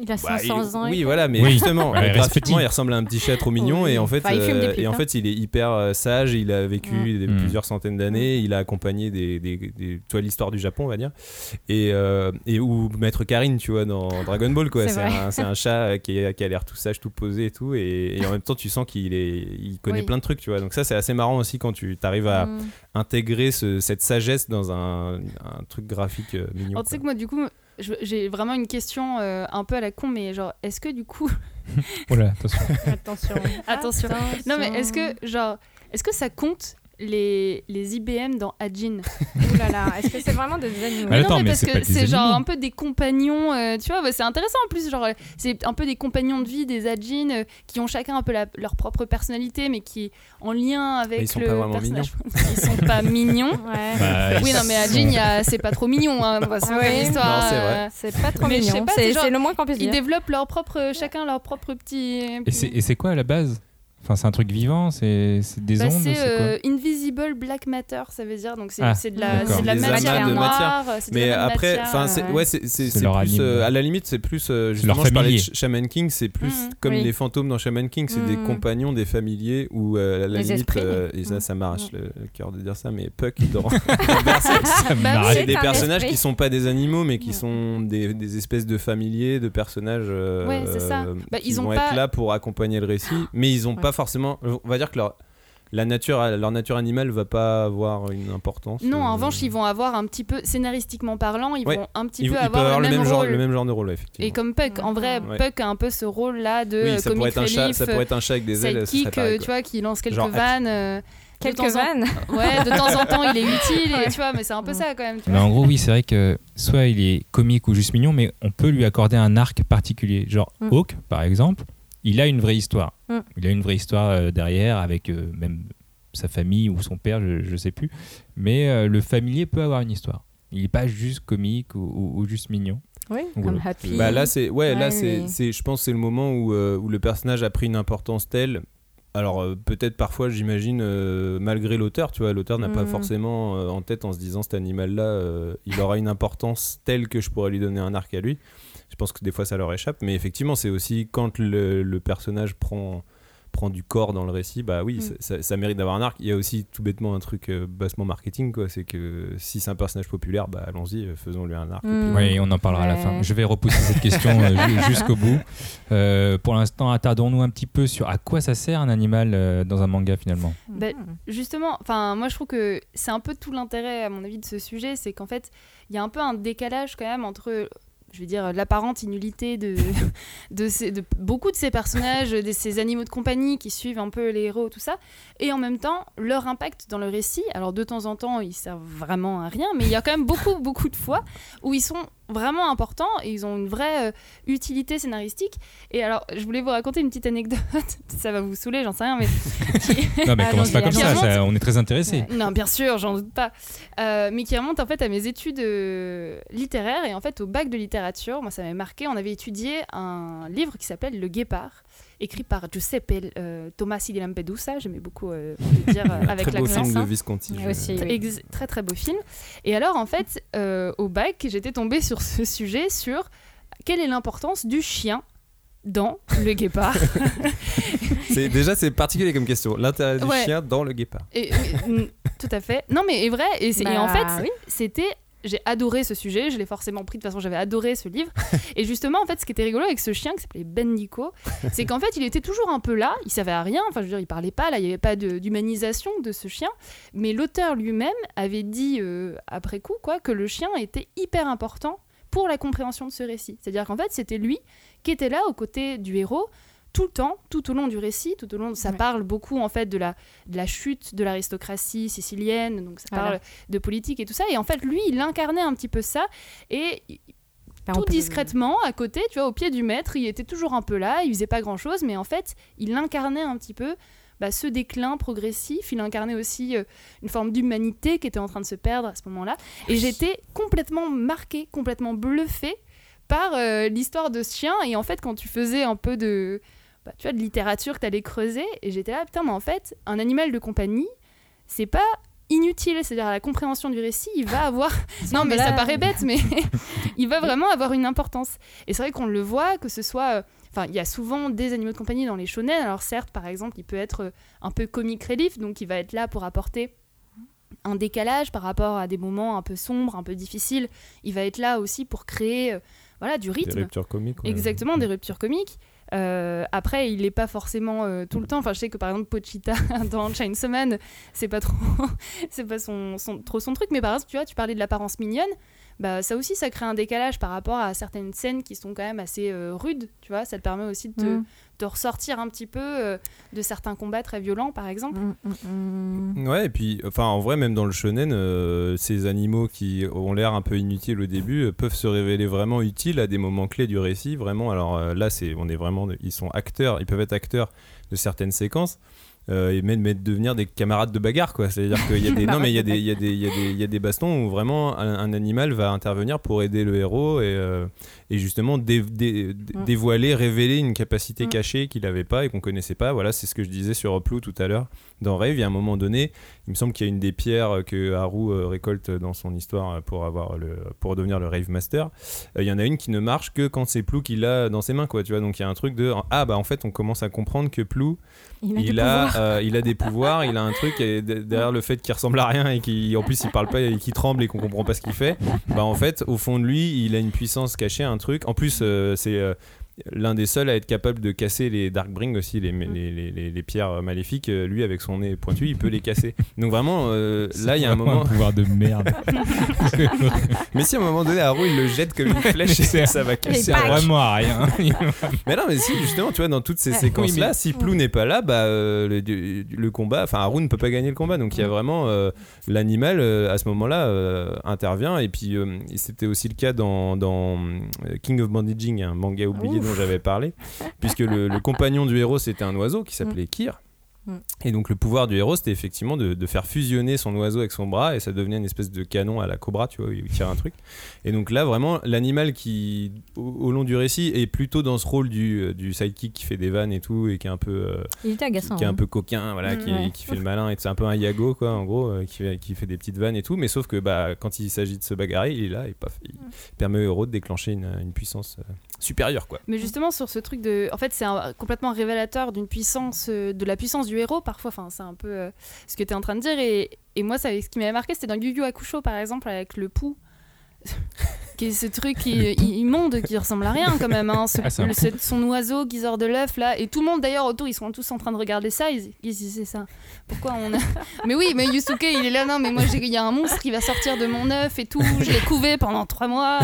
Il a Bah, 500 ans. il- et oui, voilà, mais Oui. justement, Ouais, graphiquement, il ressemble à un petit chat trop mignon Oui. et en fait, Enfin, des euh, et en hein. fait, il est hyper euh, sage. Il a vécu Mm. des- Mm. plusieurs centaines d'années. Il a accompagné des, des, vois, l'histoire du Japon, on va dire, et, euh, et ou Maître Karine, tu vois, dans Dragon Ball, quoi. C'est un, c'est un chat qui, est- qui a l'air tout sage, tout posé et tout, et, et en même temps, tu sens qu'il est, il connaît Oui. plein de trucs, tu vois. Donc ça, c'est assez marrant aussi quand tu arrives à Mm. intégrer ce- cette sagesse dans un, un truc graphique mignon. Alors, tu sais que moi, du coup, j'ai vraiment une question euh, un peu à la con, mais genre, est-ce que du coup. (laughs) Oh là, attention. Attention. Attention. Non, mais est-ce que, genre, est-ce que ça compte les, les IBM dans Ajin (laughs) Ouh là là, est-ce que c'est vraiment des animaux Mais non, attends, mais mais parce que c'est genre animaux. un peu des compagnons, euh, tu vois, bah, c'est intéressant en plus, genre, euh, c'est un peu des compagnons de vie des Ajin euh, qui ont chacun un peu la- leur propre personnalité, mais qui en lien avec ils sont le pas vraiment personnage. Ils sont pas (laughs) mignons. Ouais. Bah, Oui, ils non, mais sont- Ajin, il y a- c'est pas trop mignon, hein. Non, c'est vrai. euh, C'est pas trop Mais je sais mignon. pas, C'est c'est genre- c'est le moins qu'on puisse Ils dire. développent leur propre, chacun leur propre petit. Et c'est et c'est quoi à la base? Enfin, c'est un truc vivant, c'est des Bah, ondes, c'est euh, invisible black matter, ça veut dire donc c'est Ah, de la de la matière de noire, c'est de Mais après, matière, enfin, c'est euh, ouais, c'est c'est C'est c'est leur plus euh, à la limite, c'est plus euh, justement. Je parlais de Shaman King, c'est plus Mhm, comme oui. les fantômes dans Shaman King, c'est des Mhm. compagnons, des familiers ou euh, à la Les limite, euh, et ça, Mhm. ça m'arrache le, le cœur de dire ça, mais Puck dans, (laughs) (laughs) Bah c'est des personnages qui sont pas des animaux, mais qui sont des, des espèces de familiers, de personnages euh, Ouais, c'est ça. euh, Bah, qui ils ont vont pas- être là pour accompagner le récit, mais ils ont Ouais. Pas forcément. On va dire que leur la nature, leur nature animale va pas avoir une importance. Non, en euh, revanche, ils vont avoir un petit peu scénaristiquement parlant, ils Ouais. vont un petit ils, peu avoir, avoir le même, genre, rôle. le même genre de rôle, effectivement. Et comme Puck, en vrai, Ouais. Puck a un peu ce rôle-là de oui, euh, ça pourrait comic être un chat, ça pourrait être un chat avec des ailes, ça serait sidekick, pareil, euh, tu vois, qui lance quelques Genre vannes. euh, de Quelques temps en- vannes. (laughs) Ouais, de temps en temps, il est (laughs) utile, et, tu vois, mais c'est un peu ça quand même. Tu Mais vois. en gros, oui, c'est vrai que soit il est comique ou juste mignon, mais on peut lui accorder un arc particulier. Genre Mm. Hawk, par exemple, il a une vraie histoire. Mm. Il a une vraie histoire euh, derrière avec euh, même sa famille ou son père, je, je sais plus. Mais euh, le familier peut avoir une histoire. Il n'est pas juste comique ou, ou- ou juste mignon. Oui, Voilà. comme Happy. Bah là c'est ouais, là Ouais, c'est mais- c'est je pense que c'est le moment où, euh, où le personnage a pris une importance telle Alors euh, peut-être parfois j'imagine euh, malgré l'auteur, tu vois, l'auteur n'a pas Mhm. forcément euh, en tête en se disant cet animal-là, euh, il aura une importance telle que je pourrais lui donner un arc à lui. Je pense que des fois ça leur échappe, mais effectivement c'est aussi quand le, le personnage prend prend du corps dans le récit, bah oui, Mm. ça, ça- ça mérite d'avoir un arc. Il y a aussi tout bêtement un truc euh, bassement marketing, quoi. C'est que si c'est un personnage populaire, bah allons-y, euh, faisons-lui un arc. Mm. Oui, on en parlera à la fin. Je vais repousser cette question euh, ju- (laughs) jusqu'au bout. Euh, pour l'instant, attardons-nous un petit peu sur à quoi ça sert un animal euh, dans un manga finalement. Bah, Justement, enfin, moi je trouve que c'est un peu tout l'intérêt, à mon avis, de ce sujet, c'est qu'en fait, il y a un peu un décalage quand même entre, je veux dire, l'apparente inutilité (laughs) de, beaucoup de ces personnages, de ces animaux de compagnie qui suivent un peu les héros, tout ça, et en même temps, leur impact dans le récit. Alors, de temps en temps, ils servent vraiment à rien, mais il y a quand même beaucoup, (laughs) beaucoup de fois où ils sont vraiment importants et ils ont une vraie euh, utilité scénaristique. Et alors, je voulais vous raconter une petite anecdote, (laughs) ça va vous saouler, j'en sais rien, mais. (laughs) Non, mais commence pas Allons-y, comme ça, on est très intéressés. non, bien sûr, j'en doute pas. Euh, mais qui remonte en fait à mes études euh, littéraires. Et en fait, au bac de littérature, moi, ça m'avait marqué. On avait étudié un livre qui s'appelle Le Guépard, écrit par Giuseppe euh, Tomasi di Lampedusa. J'aimais beaucoup euh, le (laughs) dire euh, avec Très beau l'accent. film de ça. Visconti. Je- aussi. Très, oui. ex- très très beau film. Et alors en fait, euh, au bac, j'étais tombée sur ce sujet sur quelle est l'importance du chien dans le guépard. (laughs) (laughs) C'est déjà c'est particulier comme question. L'intérêt du Ouais. chien dans le guépard. Et, tout à fait. Non, mais est vrai. Et, c'est- et en Bah, fait, oui. c'était. J'ai adoré ce sujet, je l'ai forcément pris, de toute façon j'avais adoré ce livre. (laughs) et justement, en fait, ce qui était rigolo avec ce chien qui s'appelait Ben Nico, (laughs) c'est qu'en fait, il était toujours un peu là, il savait à rien, enfin je veux dire, il parlait pas, là, il n'y avait pas de- d'humanisation de, ce chien. Mais l'auteur lui-même avait dit euh, après coup, quoi, que le chien était hyper important pour la compréhension de ce récit. C'est-à-dire qu'en fait, c'était lui qui était là aux côtés du héros tout le temps, tout au long du récit, tout au long. Ça Ouais. parle beaucoup en fait de la, de la chute de l'aristocratie sicilienne, donc ça Voilà. parle de politique et tout ça. Et en fait, lui, il incarnait un petit peu ça. Et on tout peut- discrètement, à côté, tu vois, au pied du maître, il était toujours un peu là, il faisait pas grand chose, mais en fait, il incarnait un petit peu bah, ce déclin progressif. Il incarnait aussi euh, une forme d'humanité qui était en train de se perdre à ce moment-là. Et j'étais complètement marquée, complètement bluffée par euh, l'histoire de ce chien. Et en fait, quand tu faisais un peu de, bah, tu vois, de littérature que tu allais creuser, et j'étais là, putain, mais en fait, un animal de compagnie, c'est pas inutile, c'est-à-dire la compréhension du récit, il va (laughs) avoir... non, mais ça paraît bête, mais (laughs) il va vraiment avoir une importance. Et c'est vrai qu'on le voit, que ce soit... euh, Enfin, il y a souvent des animaux de compagnie dans les shonen. Alors certes, par exemple, il peut être euh, un peu comic relief, donc il va être là pour apporter un décalage par rapport à des moments un peu sombres, un peu difficiles. Il va être là aussi pour créer euh, voilà, du Des rythme. ruptures comiques. ouais. Exactement, des ruptures comiques. Euh, après, il n'est pas forcément euh, tout le temps. Enfin, je sais que par exemple, Pochita (laughs) dans Chainsaw Man, c'est pas trop, (laughs) c'est pas son, trop son truc. Mais par exemple, tu vois, tu parlais de l'apparence mignonne. Bah, ça aussi, ça crée un décalage par rapport à certaines scènes qui sont quand même assez euh, rudes. Tu vois, ça te permet aussi de te, Mm. de ressortir un petit peu euh, de certains combats très violents, par exemple. Mm, mm, mm. Ouais, et puis, enfin, en vrai, même dans le shonen, euh, ces animaux qui ont l'air un peu inutiles au début euh, peuvent se révéler vraiment utiles à des moments clés du récit. Vraiment, alors euh, là, c'est, on est vraiment, ils sont acteurs, ils peuvent être acteurs de certaines séquences. Euh, et même, devenir des camarades de bagarre quoi. C'est à dire qu'il y a des (laughs) non mais il y a des il y a des il y a des il y a des bastons où vraiment un, un animal va intervenir pour aider le héros et, euh, et justement dé- dé- dé- dévoiler révéler une capacité cachée qu'il n'avait pas et qu'on connaissait pas. Voilà c'est ce que je disais sur Upload tout à l'heure dans Rave. Il y a un moment donné il me semble qu'il y a une des pierres que Haru euh, récolte dans son histoire pour avoir le pour devenir le Rave Master. Il y en a une qui ne marche que quand c'est Plou qui l'a dans ses mains quoi, tu vois. Donc il y a un truc de ah bah en fait on commence à comprendre que Plou Il a des il a pouvoirs. euh, il a des pouvoirs, il a un truc et de- derrière le fait qu'il ressemble à rien et qu'en plus il parle pas et qu'il tremble et qu'on comprend pas ce qu'il fait. Bah en fait au fond de lui il a une puissance cachée, un truc. En plus euh, c'est euh, l'un des seuls à être capable de casser les Darkbring aussi, les, les, les, les- les pierres maléfiques. Euh, Lui, avec son nez pointu, il peut les casser. Donc vraiment, euh, là, il y a un Vraiment moment. un pouvoir de merde. (laughs) (laughs) Mais si à un moment donné, Haru, il le jette comme une flèche et C'est- ça va casser. C'est vraiment à rien. (laughs) Mais non, mais si, justement, tu vois, dans toutes ces Ouais. séquences-là, Oui, mais- si Plou n'est pas là, bah, euh, le, le combat, enfin, Haru ne peut pas gagner le combat. Donc il y a vraiment euh, l'animal euh, à ce moment-là euh, intervient. Et puis euh, c'était aussi le cas dans, dans King of Bandaging, un manga oublié. Dont j'avais parlé, puisque le, le compagnon du héros c'était un oiseau qui s'appelait Kir. Mm. Et donc le pouvoir du héros, c'était effectivement de, de faire fusionner son oiseau avec son bras et ça devenait une espèce de canon à la cobra, tu vois, où il tire un truc. Et donc là, vraiment, l'animal qui, au, au long du récit, est plutôt dans ce rôle du, euh, du sidekick qui fait des vannes et tout et qui est un peu, euh, Il était agaçant. qui est un hein. peu coquin, voilà, Mm, qui, ouais. qui fait le malin et c'est un peu un Yago, quoi, en gros, euh, qui, fait- qui fait des petites vannes et tout. Mais sauf que bah, quand il s'agit de se bagarrer, il est là et paf, il permet au héros de déclencher une, puissance euh, supérieure, quoi. Mais justement sur ce truc de, en fait, c'est complètement révélateur d'une puissance, euh, de la puissance du héros. Parfois, enfin, c'est un peu euh, ce que tu es en train de dire. Et, moi, ça, ce qui m'avait marqué, c'était dans Yu Yu Hakusho, par exemple, avec le pou. Qui est ce truc immonde qui ressemble à rien quand même hein. Ce- Ah, le- son oiseau qui sort de l'œuf là et tout le monde d'ailleurs autour ils sont tous en train de regarder ça ils ils disent c'est ça pourquoi on a (laughs) mais oui mais Yusuke il est là non mais moi il y a un monstre qui va sortir de mon œuf et tout je l'ai couvé pendant trois mois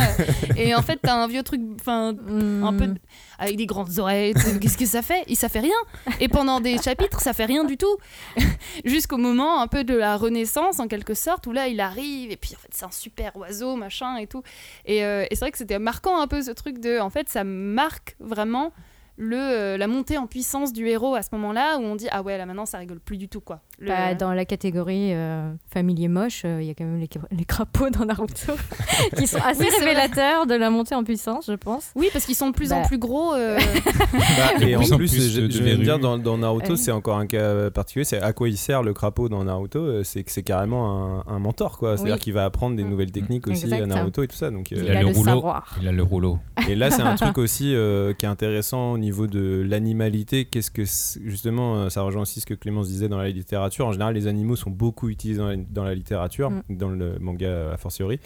et en fait t'as un vieux truc enfin un peu avec des grandes oreilles. Qu'est-ce que ça fait? Et ça fait rien. Et pendant des chapitres, ça fait rien du tout. (laughs) Jusqu'au moment un peu de la Renaissance, en quelque sorte, où là, il arrive, et puis en fait, c'est un super oiseau, machin, et tout. Et, euh, et c'est vrai que c'était marquant un peu ce truc de. En fait, ça marque vraiment le, euh, la montée en puissance du héros à ce moment-là, où on dit Ah ouais, là maintenant, ça rigole plus du tout, quoi. Le- Bah, dans la catégorie euh, familier moche, euh, il y a quand même les, (laughs) les crapauds dans Naruto (laughs) qui sont assez Oui, révélateurs de la montée en puissance, je pense. Oui, parce qu'ils sont de plus en Bah. plus gros. euh, (laughs) Bah, et en plus en plus, plus je, je viens de dire dans, dans Naruto, Ouais. c'est encore un cas particulier. C'est à quoi il sert le crapaud dans Naruto C'est que c'est carrément un, un mentor, quoi. C'est-à-dire Oui. qu'il va apprendre des Mm. nouvelles techniques aussi Exact. à Naruto et tout ça. Donc, euh, Il, Il a a, le le, rouleau. savoir. Il a le rouleau. Et là, c'est un truc aussi euh, qui est intéressant au niveau de l'animalité. Qu'est-ce que justement, euh, ça rejoint aussi ce que Clémence disait dans la littérature. En général, les animaux sont beaucoup utilisés dans la, dans la littérature, Mm. dans le manga euh, a fortiori.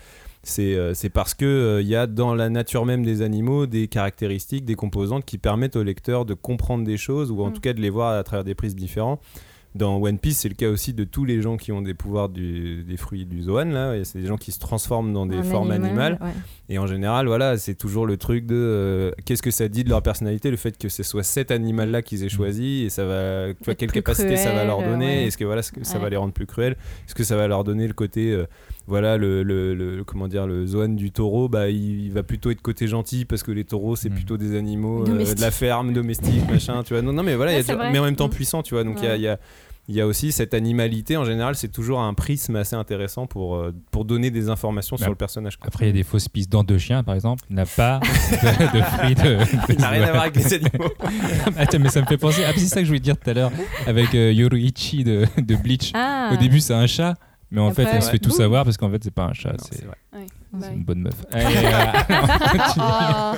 C'est euh, parce que euh, il y a dans la nature même des animaux des caractéristiques, des composantes qui permettent au lecteur de comprendre des choses ou en Mm. tout cas de les voir à travers des prises différentes. Dans One Piece, c'est le cas aussi de tous les gens qui ont des pouvoirs du- des fruits du Zoan. Là, c'est des gens qui se transforment dans des Un formes animal, animales. ouais. Et en général, voilà, c'est toujours le truc de euh, qu'est-ce que ça dit de leur personnalité, le fait que ce soit cet animal-là qu'ils aient choisi et ça va, tu vois, quelle capacité ça va leur cruel, donner, ouais. est-ce que voilà, ce que ça va les rendre plus cruels, est-ce que ça va leur donner le côté, euh, voilà, le, le, le- comment dire, le Zoan du taureau, bah il, il va plutôt être côté gentil parce que les taureaux c'est Mm. plutôt des animaux euh, de la ferme, domestiques, machin, tu vois. Non, non, mais voilà, y a mais en même temps puissant, tu vois. Donc il y a- y a il y a aussi cette animalité, en général, c'est toujours un prisme assez intéressant pour, euh, pour donner des informations Bah, sur le personnage. quoi. Après, il y a des fausses pistes. Dans Deux chiens, par exemple, il n'a pas de, de fruits de. (laughs) Il n'a rien à voir avec les animaux. (laughs) Attends, mais ça me fait penser. Ah, c'est ça que je voulais dire tout à l'heure avec euh, Yoruichi de, de Bleach. Ah, Au début, c'est un chat. Mais en Après, fait, on se fait tout savoir parce qu'en fait, c'est pas un chat, c'est ouais. une bonne meuf. Allez, euh. (laughs) (laughs) Ah.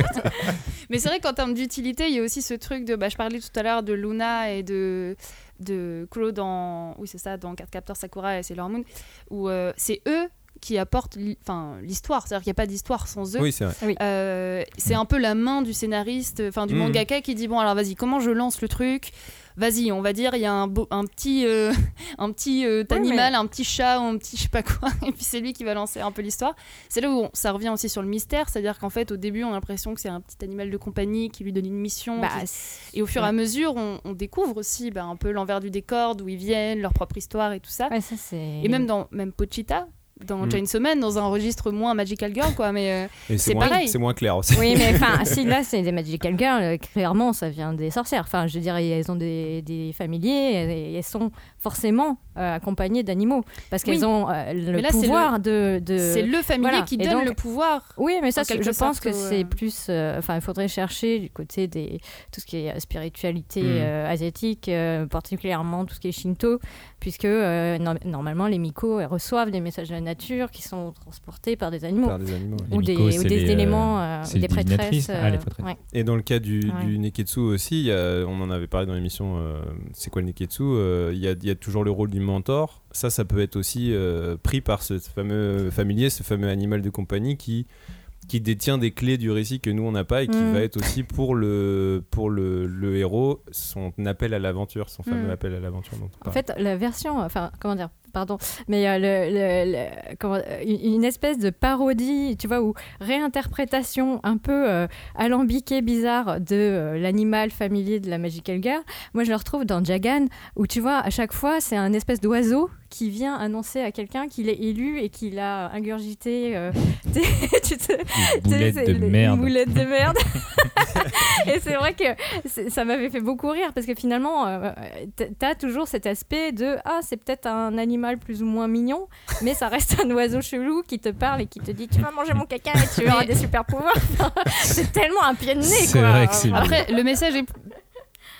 Mais c'est vrai qu'en termes d'utilité, il y a aussi ce truc de. Bah, je parlais tout à l'heure de Luna et de, de Kuro dans. Oui, c'est ça, dans Card Captor Sakura et Sailor Moon, où euh, c'est eux qui apportent enfin, l'histoire. C'est-à-dire qu'il n'y a pas d'histoire sans eux. Oui, c'est vrai. Euh, c'est un peu la main du scénariste, enfin du Mhm. mangaka qui dit bon alors vas-y comment je lance le truc? Vas-y, on va dire il y a un, beau- un petit euh, (laughs) un petit euh, animal, un petit chat ou un petit je sais pas quoi, (laughs) et puis c'est lui qui va lancer un peu l'histoire. C'est là où on- ça revient aussi sur le mystère, c'est-à-dire qu'en fait au début on a l'impression que c'est un petit animal de compagnie qui lui donne une mission. bah, qui- Et au fur et à mesure on, on découvre aussi bah, un peu l'envers du décor, d'où ils viennent, leur propre histoire et tout ça. ouais, ça, c'est... Et même dans même Pochita, dans Mm. Chainsaw Man, dans un registre moins Magical Girl quoi, mais euh, C'est moins, pareil. C'est moins clair aussi. Oui, mais (laughs) enfin, si là c'est des Magical Girls, euh, clairement ça vient des sorcières. Enfin, je veux dire, elles ont des, des familiers et elles sont forcément euh, accompagnées d'animaux parce qu'elles Oui. ont euh, le là, pouvoir de. de... c'est le familier voilà. qui donne donc- le pouvoir. Oui, mais ça, je pense que c'est plus. euh, Enfin, il faudrait chercher du côté des tout ce qui est spiritualité Mm. euh, asiatique, euh, particulièrement tout ce qui est Shinto, puisque euh, no- normalement les Miko elles reçoivent des messages nature qui sont transportés par des animaux Par des animaux. ouais. Les ou des, Miko, ou des les, euh, éléments, euh, c'est ou les des prêtresses. Ah, les prêtresses. ouais. Et dans le cas du, Ouais. du Neketsu aussi, il y a- on en avait parlé dans l'émission euh, C'est quoi le Neketsu euh, Il y, a, il y a toujours le rôle du mentor. Ça, ça peut être aussi euh, pris par ce fameux familier, ce fameux animal de compagnie qui, qui détient des clés du récit que nous on n'a pas et qui Mm. va être aussi pour le, pour le, le héros son appel à l'aventure, son fameux Mm. appel à l'aventure. En fait, la version, enfin, comment dire, pardon, mais euh, le, le- le- comment- euh, une espèce de parodie, tu vois, ou réinterprétation un peu euh, alambiquée, bizarre de euh, l'animal familier de la Magical Girl. Moi, je le retrouve dans Jagan, où tu vois, à chaque fois, c'est un espèce d'oiseau qui vient annoncer à quelqu'un qu'il est élu et qu'il a ingurgité euh, des- (laughs) tu Une boulette de merde. Une boulette de merde. (laughs) (laughs) et c'est vrai que ça m'avait fait beaucoup rire parce que finalement, euh, t'as toujours cet aspect de ah, c'est peut-être un animal plus ou moins mignon, mais ça reste un oiseau chelou qui te parle et qui te dit tu vas manger mon caca et tu auras des super pouvoirs. (laughs) c'est tellement un pied de nez C'est quoi. vrai que c'est Après, le message est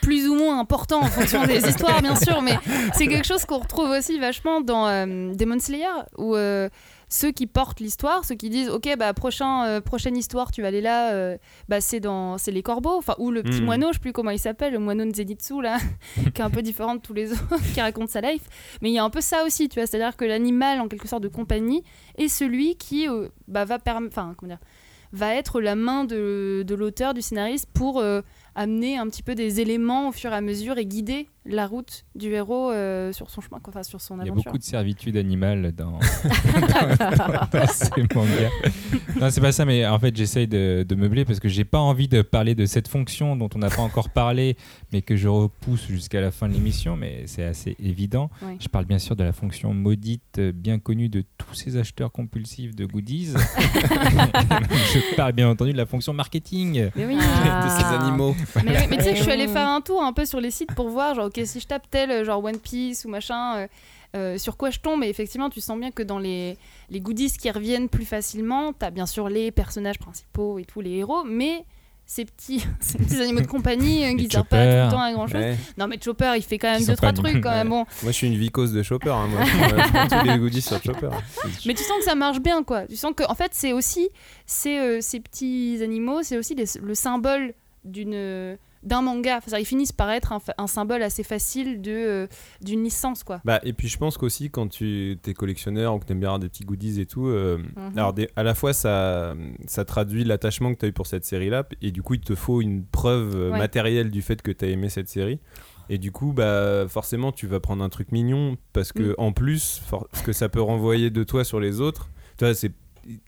plus ou moins important en fonction des (laughs) histoires, bien sûr, mais c'est quelque chose qu'on retrouve aussi vachement dans euh, Demon Slayer, où euh, ceux qui portent l'histoire, ceux qui disent ok bah prochain euh, prochaine histoire tu vas aller là, euh, bah c'est dans c'est les corbeaux, enfin ou le petit Mhm. moineau, je sais plus comment il s'appelle, le moineau de Zenitsu là, (laughs) qui est un peu différent de tous les (laughs) autres, qui raconte sa life, mais il y a un peu ça aussi, tu vois, c'est-à-dire que l'animal en quelque sorte de compagnie est celui qui euh, bah, va enfin comment dire va être la main de, de l'auteur, du scénariste pour euh, amener un petit peu des éléments au fur et à mesure et guider la route du héros euh, sur son chemin, quoi, enfin sur son Il y a aventure. beaucoup de servitude animale dans, (laughs) (laughs) dans ces mangas. Non, c'est pas ça, mais en fait, j'essaye de, de meubler parce que j'ai pas envie de parler de cette fonction dont on n'a pas encore parlé, mais que je repousse jusqu'à la fin de l'émission, mais c'est assez évident. Oui. Je parle bien sûr de la fonction maudite, bien connue de tous ces acheteurs compulsifs de goodies. (laughs) je parle bien entendu de la fonction marketing. Mais oui. Ah. de ces animaux. Mais, mais tu sais que je suis allée faire un tour un peu sur les sites pour voir, genre, ok, si je tape tel, euh, genre One Piece ou machin, euh, euh, sur quoi je tombe. Et effectivement, tu sens bien que dans les, les goodies qui reviennent plus facilement, t'as bien sûr les personnages principaux et tous les héros, mais ces petits, (laughs) ces petits animaux de compagnie euh, qui servent pas tout le temps à grand chose. Ouais. Non, mais Chopper, il fait quand même deux, trois trucs quand même. Bon. Moi, je suis une vicose de Chopper. hein, moi. (laughs) Je prends tous les goodies sur Chopper. Mais tu sens que ça marche bien, quoi. Tu sens que, en fait, c'est aussi c'est, euh, ces petits animaux, c'est aussi les- le symbole d'une d'un manga. Enfin, ils finissent par être un, symbole assez facile de euh, d'une licence, quoi. Bah, et puis je pense qu'aussi quand tu es collectionneur ou que tu aimes bien avoir des petits goodies et tout, euh, Mhm. alors des- à la fois ça, ça traduit l'attachement que tu as eu pour cette série-là, et du coup il te faut une preuve euh, Ouais. matérielle du fait que tu as aimé cette série. Et du coup, bah, forcément, tu vas prendre un truc mignon parce que Mm. en plus, ce que ça peut renvoyer de toi sur les autres, c'est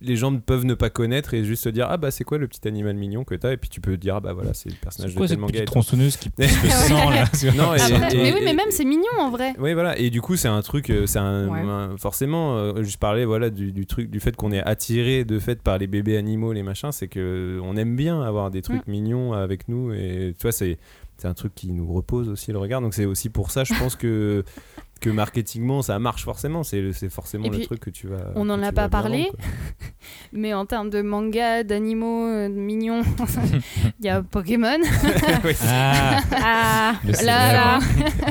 les gens ne peuvent ne pas connaître et juste se dire ah bah c'est quoi le petit animal mignon que t'as? Et puis tu peux dire ah bah voilà c'est le personnage de tel cette manga tronçonneuse qui (laughs) pousse le sang là (laughs) Non, et- Après- et- mais oui, mais même c'est mignon en vrai. oui, voilà. Et du coup, c'est un truc, euh, c'est un, Ouais. un- forcément. euh, je parlais, voilà, du, du truc, du fait qu'on est attiré de fait par les bébés animaux, les machins, c'est que euh, on aime bien avoir des trucs mignons avec nous. Et tu vois, c'est c'est un truc qui nous repose aussi le regard. Donc c'est aussi pour ça, je pense que que marketingement, ça marche forcément. C'est c'est forcément le truc que tu vas. on que en tu a pas parlé, vendre. (laughs) Mais en termes de manga, d'animaux, euh, de mignons, (laughs) il y a Pokémon. (laughs) Ah, Ah, Là,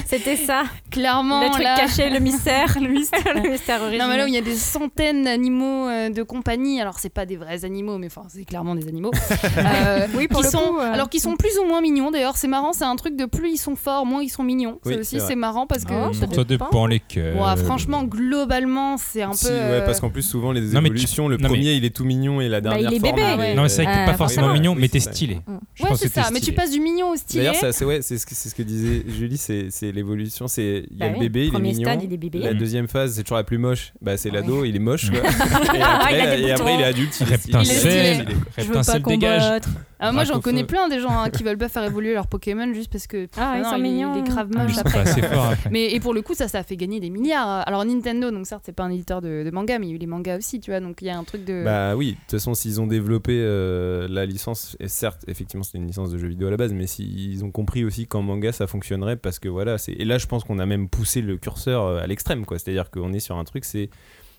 c'était ça. Clairement, le truc là. caché, le mystère. le mystère, le mystère Non, original. mais là où il y a des centaines d'animaux euh, de compagnie, alors c'est pas des vrais animaux, mais enfin c'est clairement des animaux. Euh, Oui, pour qui le sont, coup, euh, alors qui sont plus ou moins mignons. D'ailleurs, c'est marrant, c'est un truc de plus ils sont forts, moins ils sont mignons. Oui, c'est aussi c'est marrant parce que Oh, Ça dépend. dépend les cœurs. Ouais, franchement, globalement, c'est un Si, peu. ouais, euh, parce qu'en plus, souvent, les Non, mais tu- évolutions, le non, mais- premier, il est tout mignon et la Bah, dernière il est forme, bébé. est- Non, mais c'est vrai que Euh, t'es pas forcément forcément. mignon, Oui, mais t'es stylé. Ouais, c'est ça. Mais tu passes du mignon au stylé. D'ailleurs, c'est ouais, c'est ce que c'est ce que disait Julie, c'est c'est l'évolution. C'est il y a Bah le oui, bébé, il est premier mignon. stade, il est bébé. La Mm. deuxième phase, c'est toujours la plus moche. Bah, c'est Ouais. l'ado, il est moche. (laughs) et (laughs) a après, il est adulte. il est- Reptincelle, il est stylé, quoi. Je veux pas Reptincelle dégage. combattre. Ah, moi, j'en connais plein des gens hein, qui veulent pas faire évoluer leur Pokémon juste parce que. Ah, ils non, sont il est- mignons. Il est grave Ah, moche ils pas après. assez après. Mais et pour le coup, ça, ça a fait gagner des milliards. Alors Nintendo, donc certes, c'est pas un éditeur de, de manga, mais il y a eu les mangas aussi, tu vois. Donc il y a un truc de. Bah oui, de toute façon, s'ils ont développé euh, la licence, et certes, effectivement, c'était une licence de jeux vidéo à la base, mais s'ils ont compris aussi qu'en manga ça fonctionnerait, parce que voilà, c'est. Et là, je pense qu'on a même poussé le curseur euh, à l'extrême, quoi. C'est-à-dire qu'on est sur un truc, c'est.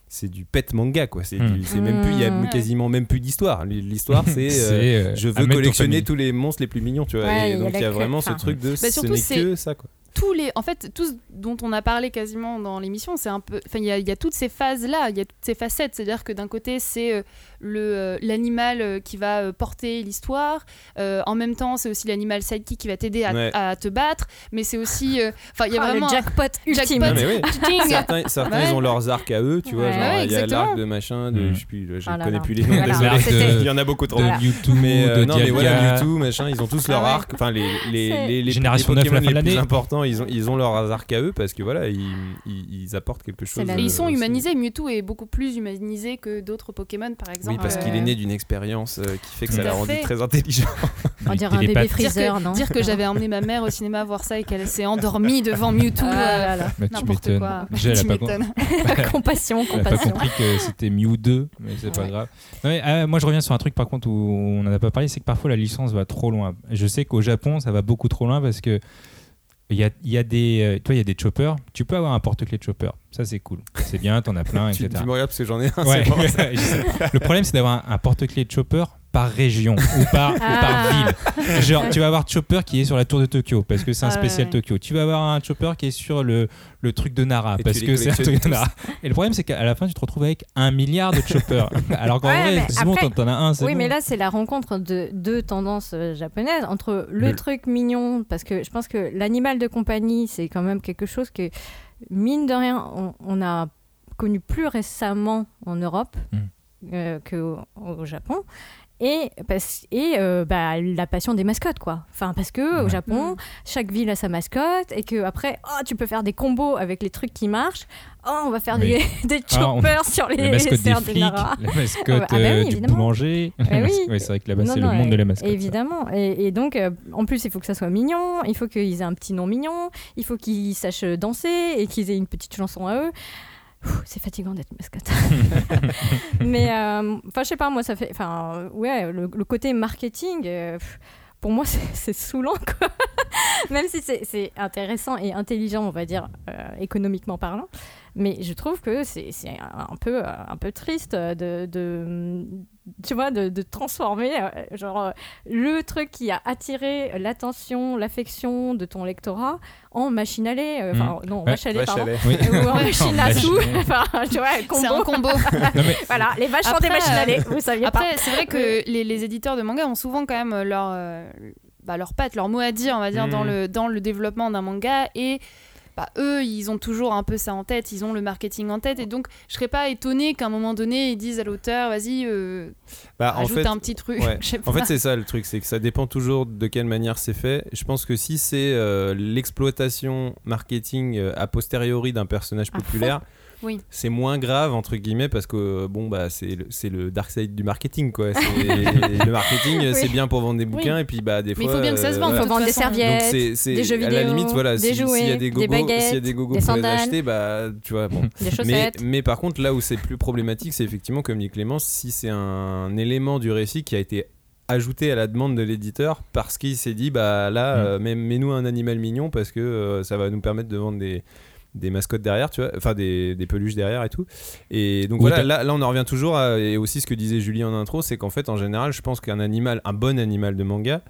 C'est du pet manga, quoi. C'est Hmm. même plus, il y a quasiment même plus d'histoire. L'histoire, c'est. (laughs) euh, euh, je veux collectionner tous les monstres les plus mignons, tu vois. Ouais, et il y a donc il y a vraiment crête, ce truc de. ce surtout, n'est que ça, quoi. Tous les, en fait, tout ce dont on a parlé quasiment dans l'émission, c'est un peu, enfin, il y, a- il y a toutes ces phases là, il y a toutes ces facettes. C'est-à-dire que d'un côté, c'est euh, le euh, l'animal euh, qui va euh, porter l'histoire. Euh, en même temps, c'est aussi l'animal sidekick qui va t'aider à, Ouais. à te battre. Mais c'est aussi, euh, enfin, il y a Ah, vraiment le jackpot ultime. Non, Jackpot. mais oui. (laughs) Ting. Certains, certains Ouais. ils ont leurs arcs à eux, tu vois. Ouais. il y a l'arc de machin, de, Mm. je plus, je Ah connais là. plus les noms, Voilà, (laughs) Il y en a beaucoup trop. De Voilà. YouTube, Mais, euh, de non, mais voilà, machin, ils ont tous Ah leur ouais. arc. Enfin, les, les, les, les, les 9 à la Pokémon fin de les plus l'année. importants, ils ont, ils ont leur hasard qu'à eux parce que voilà, ils, ils, ils apportent quelque chose. la- euh, ils sont aussi. humanisés. Mewtwo est beaucoup plus humanisé que d'autres Pokémon, par exemple. Oui, parce qu'il Euh, est né d'une expérience euh, qui fait que Tout ça l'a à rendu très intelligent. (laughs) On dirait un bébé freezer, que, non dire que j'avais emmené ma mère au cinéma voir ça et qu'elle s'est endormie devant Mewtwo. Ah euh, là là. Bah, tu N'importe m'étonnes. quoi. Déjà, elle a Tu pas con- m'étonnes. (laughs) compassion, Elle a pas compassion. compris que c'était Mew 2, mais c'est pas grave. Non, mais, ah, moi, je reviens sur un truc par contre où on n'en a pas parlé, c'est que parfois la licence va trop loin. Je sais qu'au Japon, ça va beaucoup trop loin parce que il y a, y a des, euh, toi, il y a des choppers. Tu peux avoir un porte-clés de chopper. Ça, c'est cool. C'est bien, t'en as plein, (laughs) tu, etc. tu me regardes parce que j'en ai un. Ouais. (laughs) Le problème, c'est d'avoir un, un porte-clés de chopper par région ou par, ou par Ah. ville. Genre, tu vas avoir chopper qui est sur la tour de Tokyo parce que c'est un Ah spécial ouais. Tokyo. Tu vas avoir un chopper qui est sur le, le truc de Nara Et parce que c'est un truc de Nara. Et le problème, c'est qu'à la fin, tu te retrouves avec un milliard de choppers. (laughs) Alors qu'en Ouais, vrai, c'est bon, après- t'en as un, c'est Oui, bon. mais là, c'est la rencontre de deux tendances euh, japonaises entre le Le- truc mignon, parce que je pense que l'animal de compagnie, c'est quand même quelque chose que, mine de rien, on, on a connu plus récemment en Europe Mm. euh, qu'au au Japon. Et, parce, et euh, bah, la passion des mascottes, quoi. Enfin, parce que au. Japon, Mm. chaque ville a sa mascotte et que après, oh, tu peux faire des combos avec les trucs qui marchent. Oh, on va faire Oui. des, (laughs) des Ah, on- choppers sur les la mascotte des serres de flics, la mascotte Ah bah oui, euh, du évidemment. boulanger. Eh oui. (laughs) Ouais, c'est vrai que là-bas, c'est le monde de la mascotte. Évidemment. Et, et donc, euh, en plus, il faut que ça soit mignon, il faut qu'ils aient un petit nom mignon, il faut qu'ils sachent danser et qu'ils aient une petite chanson à eux. C'est fatigant d'être mascotte. (laughs) Mais, euh, enfin, je sais pas, moi, ça fait. Enfin, euh, ouais, le, le côté marketing. euh, pour moi, (laughs) c'est saoulant, quoi. Même si c'est c'est intéressant et intelligent, on va dire, euh, économiquement parlant. Mais je trouve que c'est c'est un, peu, euh, un peu triste de, de, tu vois, de, de transformer euh, genre, euh, le truc qui a attiré l'attention, l'affection de ton lectorat en machine à lait. euh, Enfin, non, Ouais, vache à lait, pardon. Oui. Ou en machine (laughs) En à sous. enfin, tu vois, C'est combo. un combo. (laughs) Non, mais Voilà, les vaches sont des machines à lait, vous saviez pas. Après, c'est vrai que les, les éditeurs de manga ont souvent quand même leur, euh, bah, leur patte, leur mot à dire, on va dire, dans, le, dans le développement d'un manga. Et bah, eux, ils ont toujours un peu ça en tête, ils ont le marketing en tête. Et donc, je serais pas étonnée qu'à un moment donné, ils disent à l'auteur, vas-y, euh, Bah, en ajoute fait, un petit truc. ouais. (laughs) En fait, c'est ça le truc, c'est que ça dépend toujours de quelle manière c'est fait. Je pense que si c'est euh, l'exploitation marketing euh, a posteriori d'un personnage fond. Oui. c'est moins grave entre guillemets parce que euh, bon bah c'est le, c'est le dark side du marketing quoi. (laughs) Le marketing euh, Oui. c'est bien pour vendre des bouquins et puis bah des Mais fois. il faut bien que ça se euh, vende. Il voilà. faut vendre des façon. Donc serviettes, c'est c'est- des jeux à la vidéo, limite voilà des si- s'il y a jouets, des des gogos s'il y a baguettes, des gogos des pour les sandales. acheter bah tu vois bon des mais, chaussettes. mais par contre, là où c'est plus problématique, c'est effectivement, comme dit Clémence, si c'est un élément du récit qui a été ajouté à la demande de l'éditeur parce qu'il s'est dit, bah là, Mm. euh, mets- mets-nous un animal mignon parce que euh, ça va nous permettre de vendre des des mascottes derrière, tu vois, enfin des, des peluches derrière et tout. Et donc Oui, voilà, là, là on en revient toujours à, et aussi ce que disait Julie en intro, c'est qu'en fait en général, je pense qu'un animal, un bon animal de manga,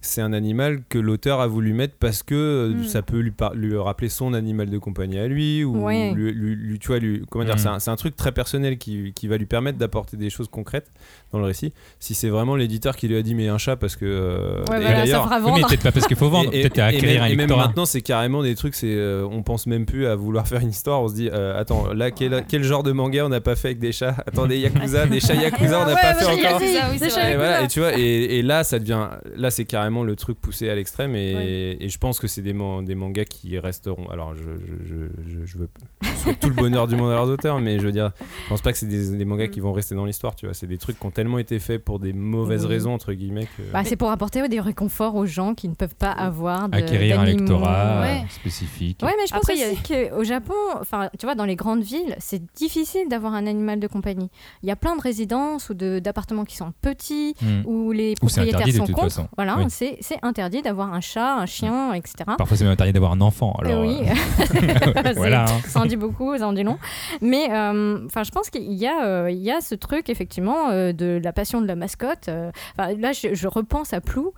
c'est un animal que l'auteur a voulu mettre parce que euh, Mm. ça peut lui, rappeler son animal de compagnie à lui ou Ouais. lui, lui- lui- tu vois lui comment dire Mm. c'est un, truc très personnel qui, qui va lui permettre d'apporter des choses concrètes dans le récit si c'est vraiment l'éditeur qui lui a dit mais un chat parce que euh, Ouais, voilà, ça Oui, mais peut-être pas parce qu'il faut vendre, et- et- peut-être à et acquérir même, un et même maintenant, c'est carrément des trucs. C'est, euh, on pense même plus à vouloir faire une histoire. On se dit, euh, attends, là, quel, quel genre de manga on n'a pas fait avec des chats? Attendez, (laughs) Yakuza, des chats Yakuza, on n'a Ouais, pas fait encore. Et, voilà, Yakuza. et tu vois, et, et là, ça devient, là, c'est carrément le truc poussé à l'extrême. Et, et je pense que c'est des, man- des mangas qui resteront. Alors, je, je, je, je, je veux tout le bonheur du monde à leurs auteurs, mais je veux dire, je pense pas que c'est des, des mangas qui vont rester dans l'histoire. Tu vois, c'est des trucs qui ont tellement été faits pour des mauvaises Oui. raisons entre guillemets. Que... Bah, c'est pour apporter des réconforts aux gens qui ne peuvent pas avoir de- Acquérir un lectorat Ouais. spécifique. Ouais, mais je pense Après, y a- aussi qu'au Japon, enfin, tu vois, dans les grandes villes, c'est difficile d'avoir un animal de compagnie. Il y a plein de résidences ou d'appartements qui sont petits, Mm. où les propriétaires sont contre. façon. Voilà, Oui. C'est interdit d'avoir un chat, un chien, etc. Parfois, c'est même interdit d'avoir un enfant. Alors, Euh, oui, euh, (laughs) (laughs) voilà. hein. ça en dit beaucoup, ça en dit long. Mais euh, enfin, je pense qu'il y a, il y a ce truc effectivement de la passion de la mascotte. là, je, je repense à Plou.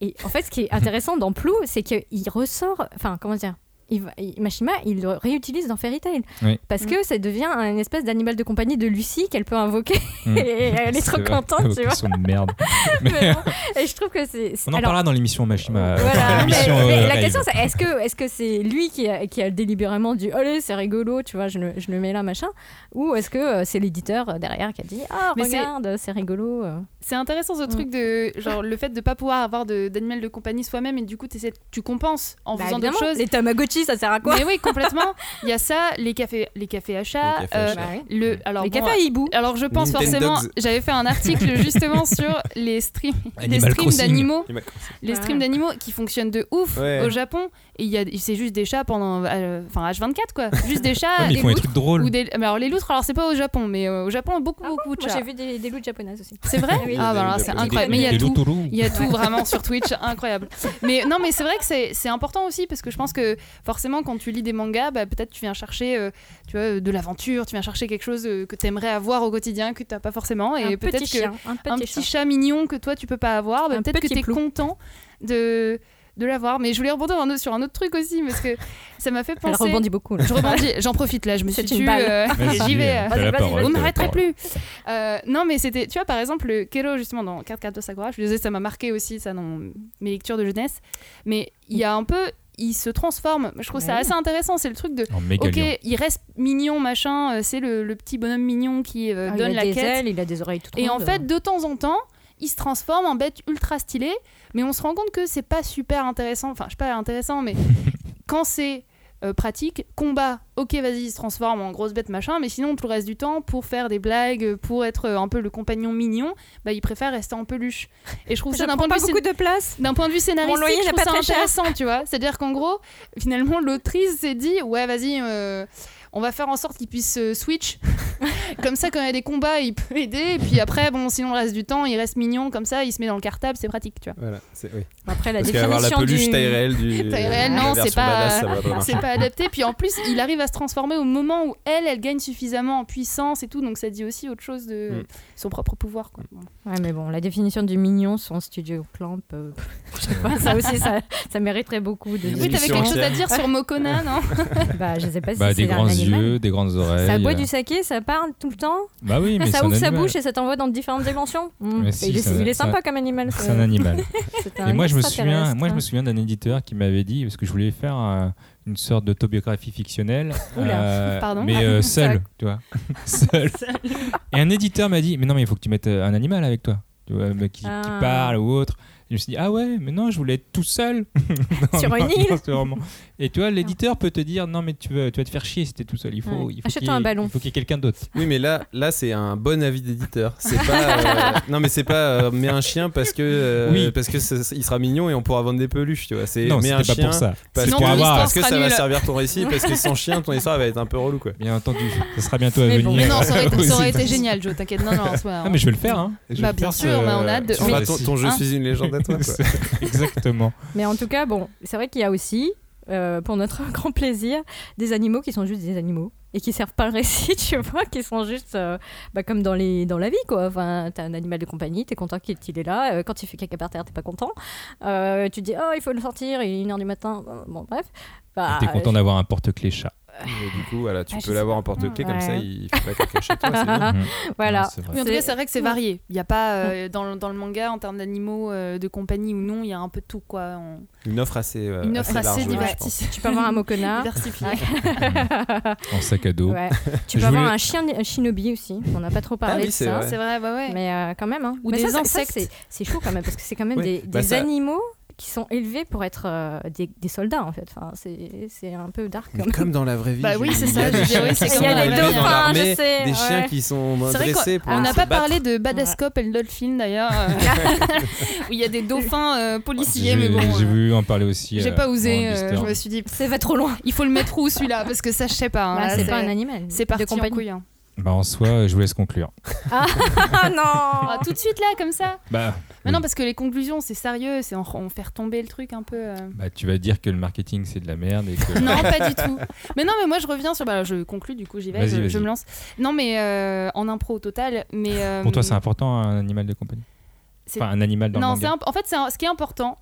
Et en fait, ce qui est (laughs) intéressant dans Plou, c'est qu'il ressort. Enfin, comment dire il va- il- Mashima, il le réutilise dans Fairy Tail. Oui. Parce Mm. que ça devient une espèce d'animal de compagnie de Lucie qu'elle peut invoquer. Mm. (laughs) Et elle est trop C'est vrai, contente, tu vois. de merde. (laughs) Mais, Mais bon, et je trouve que c'est. (laughs) on en alors, parlera dans l'émission Mashima. voilà, enfin, mais- euh, la question c'est est-ce que est-ce que c'est lui qui a, qui a délibérément dit allez c'est rigolo tu vois je le, je le mets là machin ou est-ce que euh, c'est l'éditeur euh, derrière qui a dit ah c'est- regarde c'est rigolo. C'est intéressant ce Mm. truc de genre le fait de pas pouvoir avoir d'animal de, compagnie soi-même et du coup tu compenses en Bah, faisant d'autres choses. les Tamagotchi ça sert à quoi Mais oui, complètement. Il y a ça, les cafés, les cafés achats. Les cafés euh, achats. Bah le, alors les bon, cafés à hibou Alors je pense Nintendo forcément, j'avais fait un article (laughs) justement sur les streams, les streams d'animaux, les Ah. streams d'animaux qui fonctionnent de ouf Ouais. au Japon. Et il y a, c'est juste des chats pendant, euh, enfin H24 quoi, juste des chats, (laughs) Ouais, mais des ils font des loutres trucs drôles. ou des. mais alors les loutres, alors c'est pas au Japon, mais euh, au Japon beaucoup Ah beaucoup de moi chats. j'ai vu des, des loups japonaises aussi C'est vrai (laughs) Oui. Ah Des bah c'est incroyable. Mais il y a Des tout. Il y a tout vraiment sur Twitch, incroyable. Mais non, mais c'est vrai que c'est important aussi parce que je pense que forcément quand tu lis des mangas, bah, peut-être tu viens chercher, euh, tu vois, de l'aventure, tu viens chercher quelque chose euh, que tu aimerais avoir au quotidien que t'as pas forcément et un peut-être petit que chien un petit, un petit chat. chat mignon que toi tu peux pas avoir, bah, peut-être que tu es plou. content de de l'avoir. Mais je voulais rebondir un autre- sur un autre truc aussi parce que ça m'a fait elle penser. rebondit beaucoup là. Je rebondis, j'en profite là, je me suis tue, euh, (laughs) j'y vais. euh, euh. parole, vas-y. Vous ne parole. plus. Euh, non, mais c'était, tu vois, par exemple, le Kero, justement, dans Card Card Sakura, je disais, ça m'a marqué aussi, ça, dans mes lectures de jeunesse. Mais il y a un peu, il se transforme. Je trouve ça assez intéressant. C'est le truc de, ok, lion. il reste mignon, machin, euh, c'est le, le petit bonhomme mignon qui euh, Ah, donne il a la des quête. ailes il a des oreilles toutes Et en fait, de temps en temps, il se transforme en bête ultra stylée, mais on se rend compte que c'est pas super intéressant. Enfin, je sais pas intéressant, mais (laughs) quand c'est euh, pratique, combat, ok, vas-y, il se transforme en grosse bête machin, mais sinon, tout le reste du temps, pour faire des blagues, pour être euh, un peu le compagnon mignon, bah, il préfère rester en peluche. Et je trouve ça d'un point, de vue de place d'un point de vue scénaristique, loyer je n'est trouve pas ça très cher. intéressant, tu vois. C'est-à-dire qu'en gros, finalement, l'autrice s'est dit, ouais, vas-y, euh, on va faire en sorte qu'il puisse euh, switch. (laughs) comme ça, quand il y a des combats, il peut aider. Et puis après, bon, sinon, le reste du temps, il reste mignon, comme ça, il se met dans le cartable, c'est pratique, tu vois. Voilà, c'est oui. après la Parce qu'avoir la définition peluche du taille réelle du. (laughs) Taille réelle, la non, c'est pas- badass, (laughs) adapté. Puis en plus, il arrive à se transformer au moment où elle, elle gagne suffisamment en puissance et tout. Donc ça dit aussi autre chose de Mm. son propre pouvoir. Quoi. Ouais, mais bon, la définition du mignon, son studio clamp, euh, je sais pas, ça aussi, ça, ça mériterait beaucoup de Oui, t'avais quelque chose à dire sur Mokona, (laughs) non? Bah, je sais pas si Bah, c'est des grands animal. yeux, des grandes oreilles. Ça boit euh, du saké, ça parle tout le temps? Bah oui, mais ça ouvre sa animal. bouche et ça t'envoie dans différentes dimensions? Mm. Mais Et si, il, est, il sympa comme animal. C'est un animal. (laughs) Et moi je me souviens, moi je me souviens d'un éditeur qui m'avait dit parce que je voulais faire un- une sorte d'autobiographie fictionnelle, Oula, pardon. mais euh, Ah, (laughs) seul, tu vois, seul. Et un éditeur m'a dit, mais non mais il faut que tu mettes euh, un animal avec toi, tu vois, mais qui, qui Ah. parle ou autre. Et je me suis dit ah ouais, mais non, je voulais être tout seul (laughs) Dans- Sur une île. Et tu vois, l'éditeur peut te dire non mais tu vas, tu vas te faire chier si t'es tout seul. Il faut, Ouais. il faut y ait- un ballon. Il faut qu'il y ait quelqu'un d'autre. Oui, mais là, là c'est un bon avis d'éditeur. C'est pas. euh, (laughs) Non, mais c'est pas euh, mets un chien parce que euh, Oui. parce que il sera mignon et on pourra vendre des peluches, tu vois. C'est Non, mets un pas chien pour ça. parce, Sinon, que, parce ça va servir ton récit parce que sans chien ton histoire va être un peu relou quoi. Bien entendu, ça sera bientôt à Mais venir. bon. Mais non, ça aurait été, ça aurait Aussi. été (laughs) génial, Joe. T'inquiète. Non, non, c'est pas- Ah mais je vais le faire hein. Bah, bien sûr, mais on a hâte de- ton jeu Hein suis une légende à toi. quoi. Exactement. (laughs) Mais en tout cas, bon, c'est vrai qu'il y a aussi, euh, pour notre (laughs) grand plaisir, des animaux qui sont juste des animaux et qui servent pas le récit, (laughs) tu vois, qui sont juste euh, bah, comme dans, les, dans la vie, quoi. Enfin, t'as un animal de compagnie, t'es content qu'il est là. euh, quand il fait caca par terre, t'es pas content. Euh, tu te dis, oh, il faut le sortir, il est 1h du matin. Bon, bref. Bah, T'es content d'avoir un porte-clé chat. Et du coup, voilà, tu Ah, peux l'avoir en porte-clés comme Ouais. ça, il fait pas caca chez toi. bien. (laughs) Mhm. Voilà. Non, c'est vrai. Oui, en tout C'est- cas, c'est vrai que c'est varié. Il n'y a pas, euh, dans, le- dans le manga, en termes d'animaux, euh, de compagnie ou non, il y a un peu de tout, quoi. On- Une offre assez. euh, Une offre assez pense. divertissante. Tu peux avoir un mokona. Diversifiée. (laughs) En sac à dos. Ouais. (laughs) Tu Je peux avoir voulais- un chien un shinobi aussi. On n'a pas trop parlé Ah oui, de c'est ça. vrai. C'est vrai, bah ouais. Mais euh, quand même. Hein. Ou Mais des ça, insectes. c'est- chaud quand même parce que c'est quand même des, bah animaux qui sont élevés pour être euh, des, des soldats en fait. Enfin, c'est c'est un peu dark. Comme... comme dans la vraie vie. Bah oui, c'est ça, Il y a des je sais, des ouais. chiens qui sont dressés pour qu'on n'a pas battre. parlé de Badasscope et le Dolphin d'ailleurs, euh, (laughs) où il y a des dauphins euh, policiers, J'ai mais bon. j'ai euh, voulu en parler aussi. J'ai euh, pas osé, euh, je me suis dit, Ça va trop loin. il faut le mettre où celui-là? Parce que ça, je sais pas. hein, Bah, là, c'est pas un animal. C'est de parti en compagnie. couille. Bah en soi, je vous laisse conclure. Ah (laughs) non Ah, tout de suite là, comme ça Bah, Mais oui. non, parce que les conclusions, c'est sérieux, c'est on, on fait retomber le truc un peu. euh. bah, tu vas dire que le marketing c'est de la merde et que. (laughs) Non, pas du tout. Mais non, mais moi je reviens sur. Bah, je conclus, du coup, j'y vais, Vas-y, je, vas-y. je me lance. Non, mais euh, en impro au total. Mais, euh, Pour toi, c'est important un animal de compagnie? C'est- Enfin, un animal dans Non, le c'est manga. imp- en fait, c'est un- ce qui est important,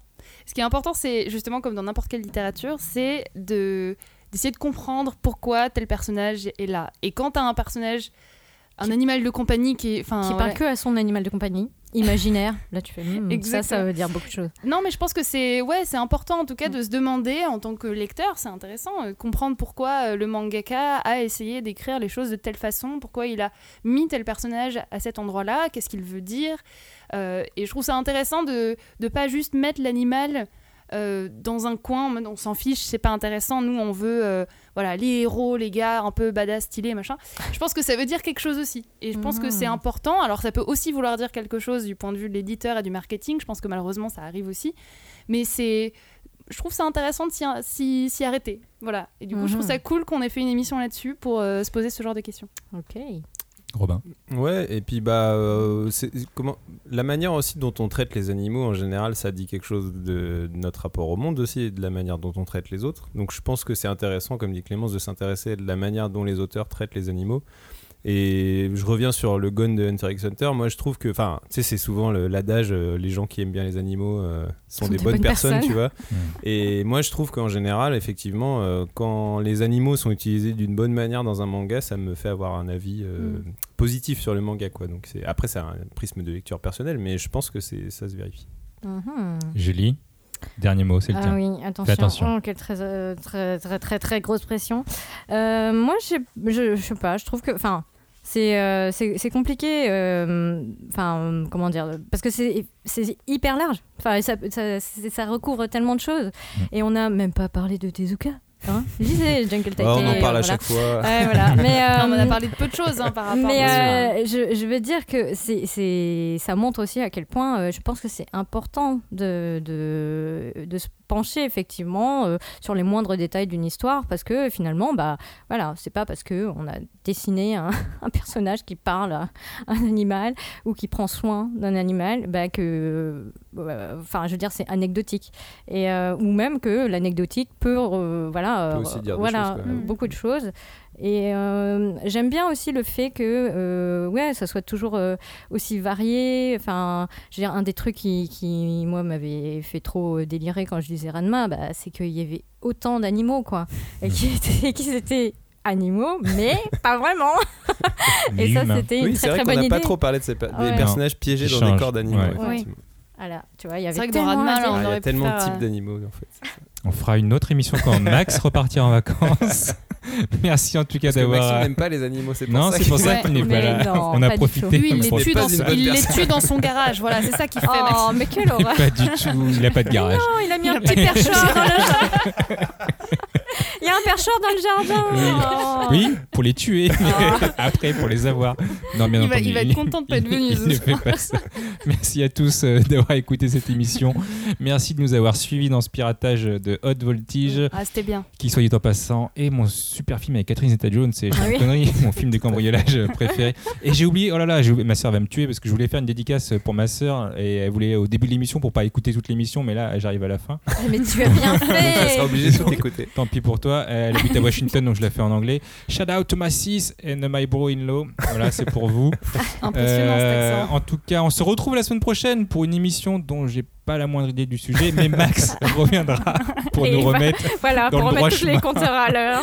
Ce qui est important, c'est justement comme dans n'importe quelle littérature, c'est de d'essayer de comprendre pourquoi tel personnage est là. Et quand t'as un personnage, un animal de compagnie qui est, enfin, Qui parle que à son animal de compagnie, imaginaire. Là, tu fais. hmm, ça, ça veut dire beaucoup de choses. Non, mais je pense que c'est ouais, c'est important en tout cas de se demander en tant que lecteur, c'est intéressant, euh, comprendre pourquoi euh, le mangaka a essayé d'écrire les choses de telle façon, pourquoi il a mis tel personnage à cet endroit-là, qu'est-ce qu'il veut dire. Euh, et je trouve ça intéressant de ne pas juste mettre l'animal euh, dans un coin, on s'en fiche, c'est pas intéressant, nous on veut euh, voilà, les héros, les gars un peu badass, stylés, machin. Je pense que ça veut dire quelque chose aussi. Et je pense que c'est important. Alors ça peut aussi vouloir dire quelque chose du point de vue de l'éditeur et du marketing. Je pense que malheureusement ça arrive aussi. Mais c'est. Je trouve ça intéressant de s'y- arrêter. Voilà. Et du coup, je trouve Mhm. ça cool qu'on ait fait une émission là-dessus pour euh, se poser ce genre de questions. Ok. Robin. Ouais, et puis bah, euh, la manière aussi dont on traite les animaux en général, ça dit quelque chose de notre rapport au monde aussi et de la manière dont on traite les autres. Donc je pense que c'est intéressant, comme dit Clémence, de s'intéresser de la manière dont les auteurs traitent les animaux. Et je reviens sur le gun de Hunter x Hunter. Moi, je trouve que, enfin, tu sais, c'est souvent le- l'adage euh, les gens qui aiment bien les animaux euh, sont, des, bonnes, personnes, tu vois. Et moi, je trouve qu'en général, effectivement, euh, quand les animaux sont utilisés d'une bonne manière dans un manga, ça me fait avoir un avis euh, Mm. positif sur le manga, quoi. Donc, c'est après, c'est un prisme de lecture personnelle, mais je pense que c'est ça se vérifie. Mhm. Julie, dernier mot, c'est le Ah tien. oui, attention. attention. Oh, quelle très, euh, très, très, très, très grosse pression. Euh, moi, je, je, je sais pas, je trouve que. Enfin. C'est euh, c'est c'est compliqué, euh, enfin, comment dire, parce que c'est c'est hyper large. Enfin, ça, ça, recouvre tellement de choses. Mm. Et on n'a même pas parlé de Tezuka. Hein je disais, Jungle Taike. Oh, on en parle voilà. à chaque fois. Ouais, voilà. (laughs) Mais, Non, mais on a euh, parlé de peu de choses hein, par rapport mais à euh, je, je veux dire que c'est, c'est, ça montre aussi à quel point euh, je pense que c'est important de, de, de se pencher effectivement euh, sur les moindres détails d'une histoire parce que finalement, bah, voilà, c'est pas parce qu'on a dessiné un, (laughs) un personnage qui parle à un animal ou qui prend soin d'un animal bah, que. euh, Enfin, je veux dire, c'est anecdotique. Et, euh, ou même que l'anecdotique peut, euh, voilà, Peut aussi dire des voilà, choses, quand même. beaucoup de choses. Et euh, j'aime bien aussi le fait que euh, ouais, ça soit toujours euh, aussi varié. Enfin, je veux dire, un des trucs qui, qui moi, m'avait fait trop délirer quand je lisais Ranma, bah, c'est qu'il y avait autant d'animaux, quoi. Et qui étaient, qui étaient animaux, mais (laughs) pas vraiment. Et ça, c'était une Oui, très c'est vrai très qu'on bonne n'a pas idée. trop parlé de ces per- des Ouais. personnages piégés dans des corps d'animaux. Ouais. effectivement. Voilà, tu vois, il y avait C'est vrai que dans tellement dire. on Ah, il y aurait tellement de faire, types d'animaux en fait. On fera une autre émission quand Max repartira en vacances. (laughs) (laughs) Merci en tout cas d'avoir. Maxime n'aime pas les animaux, c'est pour Non, ça c'est pour qu'il- ça qu'il n'est pas là. non, On a profité. Lui, il on a les profité. tue, dans, il les tue dans son garage. Voilà, c'est ça qu'il fait. Maxime. Oh, mais quelle horreur! (laughs) Pas du tout, il n'a pas de garage. Non, il a mis un (laughs) petit percheur dans le. (laughs) Il y a un percheur dans le jardin. Oh. Oui, pour les tuer, mais (laughs) après pour les avoir. Non, bien Il va- entendu, il va être content de pas être venu il ce ne fait pas ça. Merci à tous euh, d'avoir écouté cette émission. Merci de nous avoir suivis dans ce piratage de Hot Voltage, Ah, c'était bien. qui soit dit en passant, et mon super film avec Catherine Zeta-Jones, c'est Ah oui. connerie, mon film de cambriolage (laughs) préféré. Et j'ai oublié, oh là là, oublié- ma soeur va me tuer parce que je voulais faire une dédicace pour ma soeur et elle voulait au début de l'émission pour pas écouter toute l'émission, mais là j'arrive à la fin. Mais tu as bien Donc, elle fait. sera obligée de tout écouter. Tant pis pour toi. Elle habite à (laughs) Washington, donc je la fais en anglais. Shout out to my sis and my bro-in-law. Voilà, c'est pour vous. (laughs) Impressionnant Euh, cet accent. en tout cas, on se retrouve la semaine prochaine pour une émission dont j'ai pas la moindre idée du sujet, mais Max (laughs) reviendra pour Et nous va- remettre. Voilà, Dans pour le droit remettre tous les compteurs à l'heure.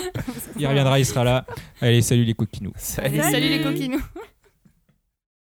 Il reviendra, il sera là. Allez, salut les coquinous. Salut. Salut les coquinous.